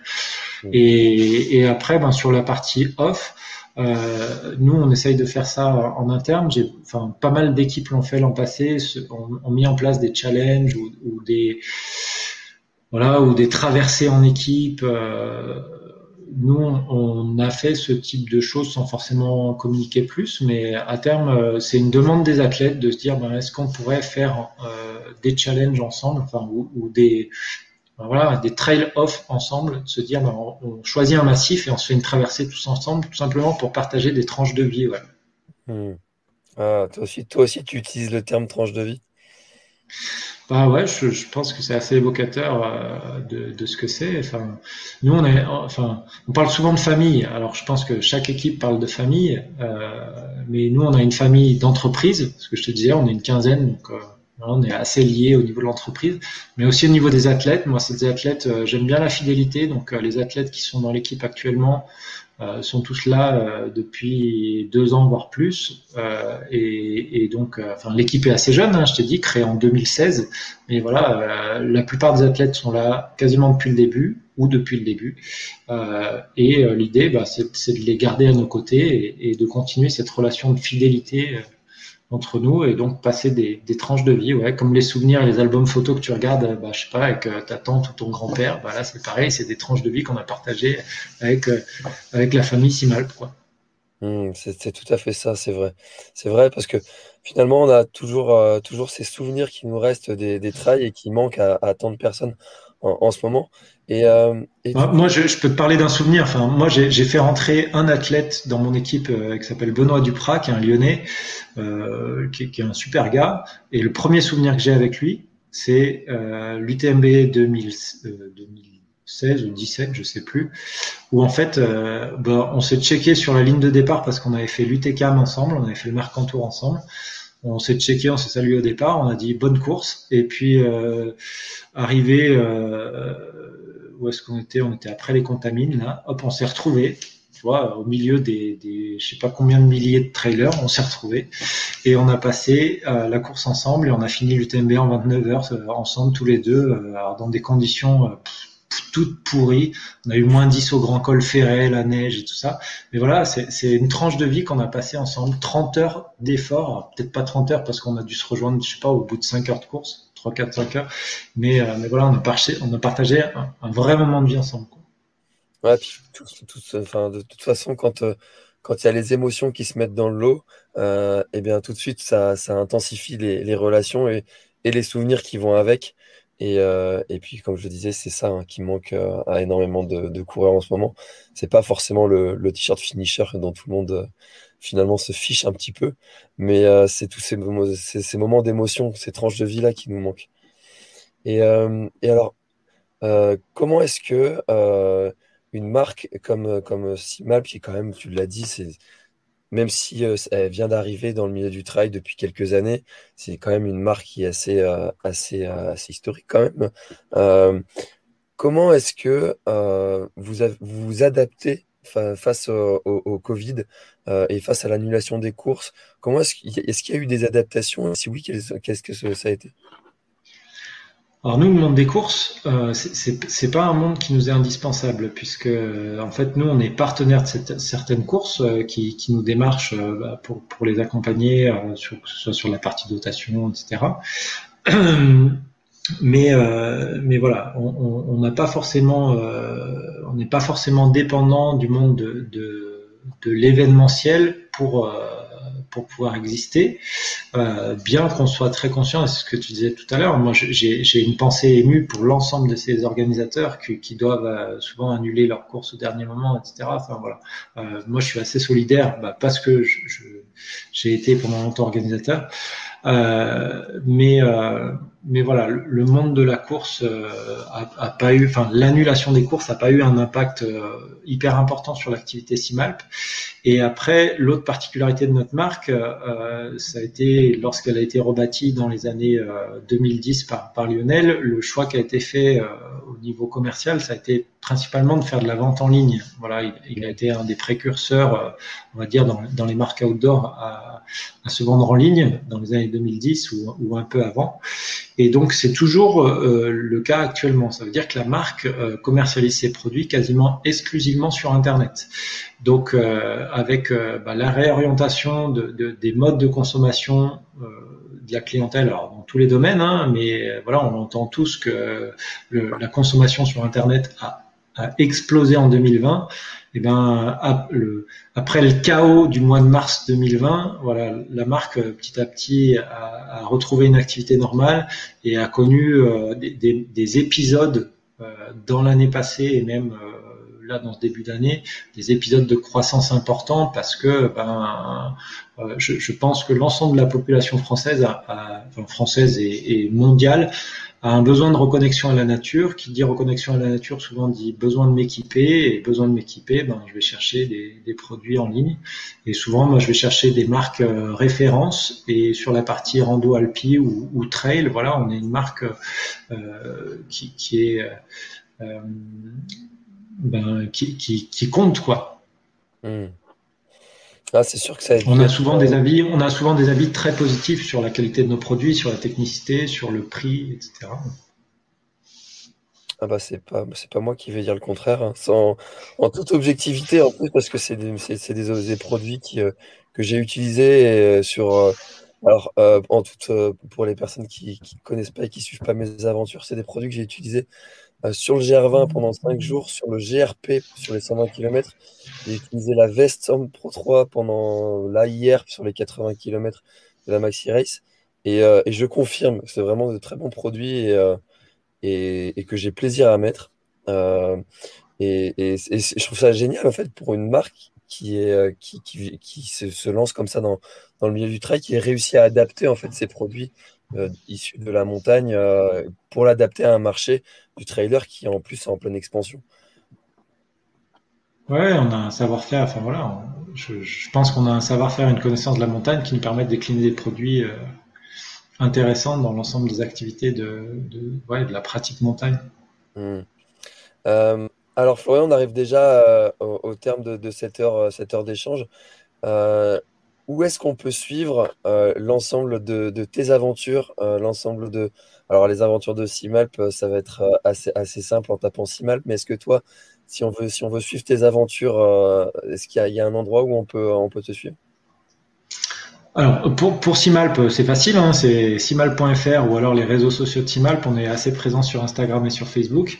Mmh. Et, et, après, ben, sur la partie off, euh, nous, on essaye de faire ça en interne. J'ai, enfin, pas mal d'équipes l'ont fait l'an passé, ont, ont, mis en place des challenges ou, des, voilà, ou des traversées en équipe. Euh, nous, on a fait ce type de choses sans forcément communiquer plus, mais à terme, euh, c'est une demande des athlètes de se dire, ben, est-ce qu'on pourrait faire des challenges ensemble, enfin, ou, des, voilà, des trail off ensemble, se dire, ben, on, choisit un massif et on se fait une traversée tous ensemble, tout simplement pour partager des tranches de vie. Ouais. Hmm. Ah, toi aussi, toi aussi, tu utilises le terme tranche de vie. Bah ouais, je, je pense que c'est assez évocateur euh, de, de, ce que c'est. Enfin, nous on est, enfin, on parle souvent de famille. Alors je pense que chaque équipe parle de famille, euh, mais nous on a une famille d'entreprise. Ce que je te disais, on est une quinzaine, donc euh, on est assez liés au niveau de l'entreprise, mais aussi au niveau des athlètes. Moi, c'est des athlètes, euh, j'aime bien la fidélité. Donc les athlètes qui sont dans l'équipe actuellement, euh, sont tous là euh, depuis deux ans voire plus euh, et, donc l'équipe est assez jeune hein, je t'ai dit créée en 2016 mais voilà la plupart des athlètes sont là quasiment depuis le début ou depuis le début et l'idée bah, c'est de les garder à nos côtés et, de continuer cette relation de fidélité entre nous et donc passer des, des, tranches de vie, ouais, comme les souvenirs et les albums photos que tu regardes, bah, je sais pas, avec euh, ta tante ou ton grand-père, bah là c'est pareil, c'est des tranches de vie qu'on a partagées avec, euh, avec la famille Simalp, quoi. Mmh, c'est tout à fait ça, c'est vrai. C'est vrai parce que finalement, on a toujours, euh, toujours ces souvenirs qui nous restent des, des trails et qui manquent à tant de personnes en, en ce moment. Et, euh, moi, je, je, peux te parler d'un souvenir. Enfin, moi, j'ai fait rentrer un athlète dans mon équipe euh, qui s'appelle Benoît Duprat, qui est un Lyonnais, euh, qui, qui, est un super gars. Et le premier souvenir que j'ai avec lui, c'est euh, l'UTMB 2016 euh, ou 17, je sais plus, où en fait, euh, bah, on s'est checké sur la ligne de départ parce qu'on avait fait l'UTCAM ensemble, on avait fait le Mercantour ensemble. On s'est checké, on s'est salué au départ, on a dit bonne course, et puis arrivé où est-ce qu'on était? On était après les contamines, là. Hop, on s'est retrouvés, tu vois, au milieu des, des je sais pas combien de milliers de trailers, on s'est retrouvés. Et on a passé euh, la course ensemble et on a fini l'UTMB en 29 heures euh, ensemble, tous les deux, euh, dans des conditions toutes pourries. On a eu moins 10 au Grand Col Ferret, la neige et tout ça. Mais voilà, c'est une tranche de vie qu'on a passé ensemble. 30 heures d'effort, peut-être pas 30 heures parce qu'on a dû se rejoindre, je sais pas, au bout de 5 heures de course 3, 4, 5 heures. Mais, euh, mais voilà, on a, partagé, un, vrai moment de vie ensemble. Ouais, puis de toute façon, quand euh, quand il y a les émotions qui se mettent dans le lot, euh, et eh bien tout de suite, ça, intensifie les, relations et, les souvenirs qui vont avec. Et, euh, et puis, comme je le disais, c'est ça hein, qui manque euh, à énormément de, de, coureurs en ce moment. C'est pas forcément le, le t-shirt finisher dont tout le monde euh, finalement se fiche un petit peu, mais euh, c'est tous ces, ces, ces moments d'émotion, ces tranches de vie là qui nous manquent. Et, et alors, comment est-ce que une marque comme comme Simal, qui quand même, tu l'as dit, c'est même si euh, elle vient d'arriver dans le milieu du trail depuis quelques années, c'est quand même une marque qui est assez, euh, assez, euh, assez historique quand même. comment est-ce que vous, vous adaptez face au, Covid et face à l'annulation des courses? Comment est-ce qu'il qu'il y a eu des adaptations? Si oui, qu'est-ce que ça a été? Alors nous, le monde des courses, euh, c'est pas un monde qui nous est indispensable, puisque euh, en fait nous, on est partenaire de certaines courses euh, qui, nous démarchent euh, bah, pour, les accompagner, que ce soit sur la partie dotation, etc. Mais, voilà, on n'est pas forcément dépendant du monde de, de, de l'événementiel pour pour pouvoir exister, euh, bien qu'on soit très conscient, c'est ce que tu disais tout à l'heure, moi j'ai une pensée émue pour l'ensemble de ces organisateurs qui, qui doivent euh, souvent annuler leurs courses au dernier moment, etc. Enfin voilà, euh, moi je suis assez solidaire bah, parce que j'ai été pendant longtemps organisateur, mais euh, mais voilà, le monde de la course euh, a, pas eu, enfin l'annulation des courses n'a pas eu un impact euh, hyper important sur l'activité Simalp. Et après, l'autre particularité de notre marque, euh, ça a été lorsqu'elle a été rebâtie dans les années 2010 par, Lionel, le choix qui a été fait au niveau commercial, ça a été principalement de faire de la vente en ligne. Voilà, il, a été un des précurseurs, on va dire, dans, dans les marques outdoor à, à, se vendre en ligne dans les années 2010 ou, un peu avant. Et donc, c'est toujours euh, le cas actuellement. Ça veut dire que la marque euh, commercialise ses produits quasiment exclusivement sur Internet. Donc, euh, avec bah, la réorientation de, de, des modes de consommation de la clientèle, dans tous les domaines, hein, mais voilà, on entend tous que la consommation sur Internet a, explosé en 2020 et eh ben après le chaos du mois de mars 2020, voilà, la marque euh, petit à petit a, retrouvé une activité normale et a connu euh, des, des, des, épisodes euh, dans l'année passée et même là dans ce début d'année des épisodes de croissance importants parce que ben, je, pense que l'ensemble de la population française, enfin, française et mondiale un besoin de reconnexion à la nature. Qui dit reconnexion à la nature souvent dit besoin de m'équiper et besoin de m'équiper, ben je vais chercher des, des, produits en ligne et souvent moi je vais chercher des marques euh, références et sur la partie rando alpi ou, ou trail, voilà, on est une marque euh, qui, qui, est euh, ben, qui, qui, qui, compte quoi. Mmh. Ah, c'est sûr que ça. On a souvent des avis, on a souvent des avis très positifs sur la qualité de nos produits, sur la technicité, sur le prix, etc. Ah bah c'est pas c'est pas moi qui vais dire le contraire, hein. Sans, en toute objectivité en plus parce que c'est des, c'est, des, des, produits qui, euh, que j'ai utilisés euh, sur euh, alors en toute pour les personnes qui ne connaissent pas et qui suivent pas mes aventures, c'est des produits que j'ai utilisés sur le GR20 pendant 5 jours, sur le GRP sur les 120 km. J'ai utilisé la Vest Homme Pro 3 pendant l'AIR sur les 80 km de la Maxi Race. Et, euh, et je confirme, c'est vraiment de très bons produits et, euh, que j'ai plaisir à mettre. Euh, et, je trouve ça génial en fait pour une marque qui, se, lance comme ça dans, le milieu du trail, qui a réussi à adapter en fait ses produits euh, issu de la montagne euh, pour l'adapter à un marché du trailer qui en plus est en pleine expansion. Ouais, on a un savoir-faire. Enfin voilà, je, je pense qu'on a un savoir-faire, une connaissance de la montagne qui nous permet de décliner des produits euh, intéressants dans l'ensemble des activités de, de, ouais, de, la pratique montagne. Mmh. Euh, alors Florian, on arrive déjà euh, au, au, terme de, de, cette heure, cette heure d'échange. Où est-ce qu'on peut suivre l'ensemble de, tes aventures, l'ensemble de... Alors les aventures de Simalp, euh, ça va être euh, assez, assez simple en tapant Simalp, mais est-ce que toi, si on veut, si on veut suivre tes aventures, euh, est-ce qu'il y, y, a un endroit où on peut, on peut te suivre? Alors, pour, pour Simalp, c'est facile, hein, c'est simalp.fr ou alors les réseaux sociaux de Simalp. On est assez présent sur Instagram et sur Facebook.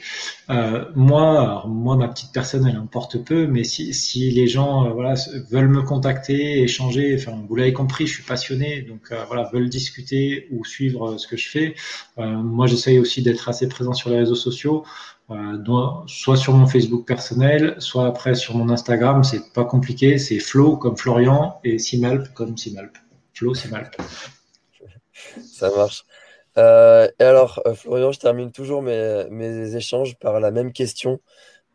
Euh, moi, moi, ma petite personne, elle importe peu, mais si, si les gens euh, voilà, veulent me contacter, échanger, enfin, vous l'avez compris, je suis passionné, donc euh, voilà, veulent discuter ou suivre euh, ce que je fais. Euh, moi, j'essaye aussi d'être assez présent sur les réseaux sociaux. Soit sur mon Facebook personnel, soit après sur mon Instagram, c'est pas compliqué, c'est Flo comme Florian et Simalp comme Simalp. Flo, mal. Ça marche. Euh, et alors, euh, Florian, je termine toujours mes, mes, échanges par la même question.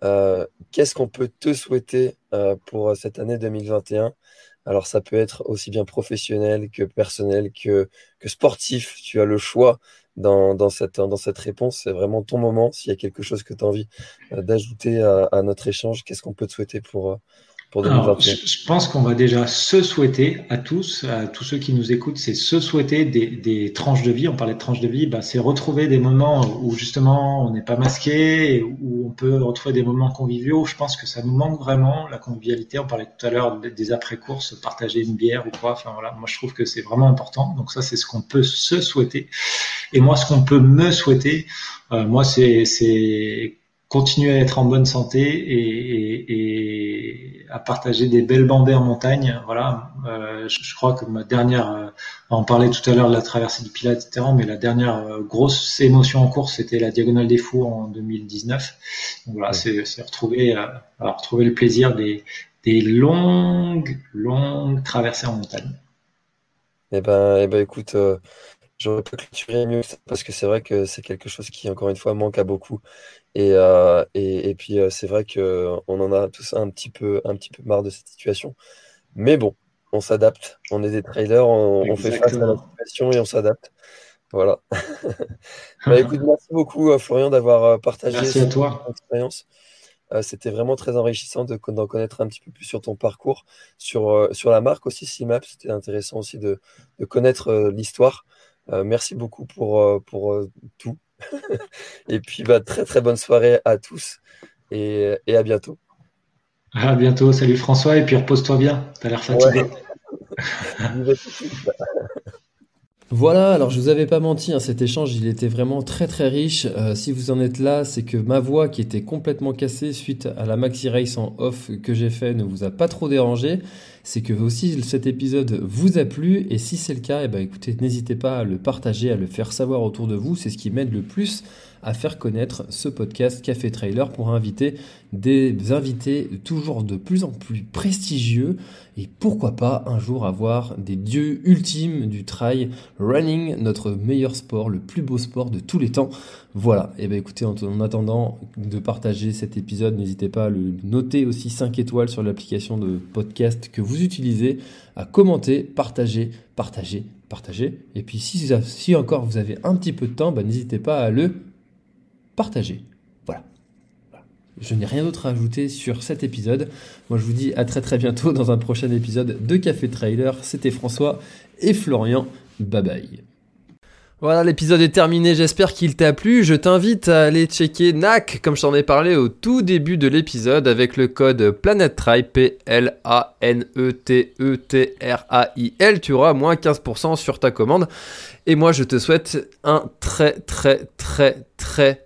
Euh, Qu'est-ce qu'on peut te souhaiter euh, pour cette année 2021 Alors, ça peut être aussi bien professionnel que personnel que, que sportif. Tu as le choix dans, dans, cette, dans cette réponse. C'est vraiment ton moment. S'il y a quelque chose que tu as envie euh, d'ajouter à, à, notre échange, qu'est-ce qu'on peut te souhaiter pour, alors, je pense qu'on va déjà se souhaiter à tous, à tous ceux qui nous écoutent, c'est se souhaiter des, des, tranches de vie. On parlait de tranches de vie, bah, c'est retrouver des moments où justement on n'est pas masqué, où on peut retrouver des moments conviviaux. Je pense que ça nous manque vraiment la convivialité. On parlait tout à l'heure des après-courses, partager une bière ou quoi. Enfin voilà, moi je trouve que c'est vraiment important. Donc ça, c'est ce qu'on peut se souhaiter. Et moi, ce qu'on peut me souhaiter, euh, moi c'est continuer à être en bonne santé et, et, et, à partager des belles bandées en montagne. Voilà, euh, je, je, crois que ma dernière, euh, on parlait tout à l'heure de la traversée du Pilat, etc. Mais la dernière euh, grosse émotion en course, c'était la Diagonale des Fous en 2019. Donc voilà, ouais. c'est retrouver, euh, retrouver le plaisir des, des longues, longues traversées en montagne. Eh ben, eh ben écoute, j'aurais pas clôturé mieux parce que c'est vrai que c'est quelque chose qui, encore une fois, manque à beaucoup. Et, euh, et, et, puis, euh, c'est vrai qu'on en a tous un petit, peu, un petit peu marre de cette situation. Mais bon, on s'adapte. On est des trailers, on, on fait face à la situation et on s'adapte. Voilà. bah, écoute, merci beaucoup, euh, Florian, d'avoir partagé cette expérience. C'était vraiment très enrichissant d'en connaître un petit peu plus sur ton parcours, sur, sur la marque aussi, CIMAP. C'était intéressant aussi de, de connaître l'histoire. Merci beaucoup pour, pour tout. et puis, bah, très très bonne soirée à tous et, et, à bientôt. À bientôt. Salut François. Et puis repose-toi bien. Tu as l'air fatigué. Ouais. Voilà, alors je vous avais pas menti, hein, cet échange il était vraiment très très riche. Euh, si vous en êtes là, c'est que ma voix qui était complètement cassée suite à la maxi race en off que j'ai fait ne vous a pas trop dérangé. C'est que aussi cet épisode vous a plu et si c'est le cas, eh ben, écoutez, n'hésitez pas à le partager, à le faire savoir autour de vous, c'est ce qui m'aide le plus à faire connaître ce podcast Café Trailer pour inviter des invités toujours de plus en plus prestigieux et pourquoi pas un jour avoir des dieux ultimes du trail running, notre meilleur sport, le plus beau sport de tous les temps. Voilà, et eh bien écoutez, en, attendant de partager cet épisode, n'hésitez pas à le noter aussi 5 étoiles sur l'application de podcast que vous utilisez, à commenter, partager, partager, partager. Et puis si, encore vous avez un petit peu de temps, bah, n'hésitez pas à le partager. Voilà. Je n'ai rien d'autre à ajouter sur cet épisode. Moi, je vous dis à très très bientôt dans un prochain épisode de Café Trailer. C'était François et Florian. Bye bye. Voilà, l'épisode est terminé, j'espère qu'il t'a plu. Je t'invite à aller checker NAC, comme je t'en ai parlé au tout début de l'épisode, avec le code PlanetTrail, P-L-A-N-E-T-E-T-R-A-I-L. Tu auras moins 15% sur ta commande. Et moi, je te souhaite un très, très, très, très,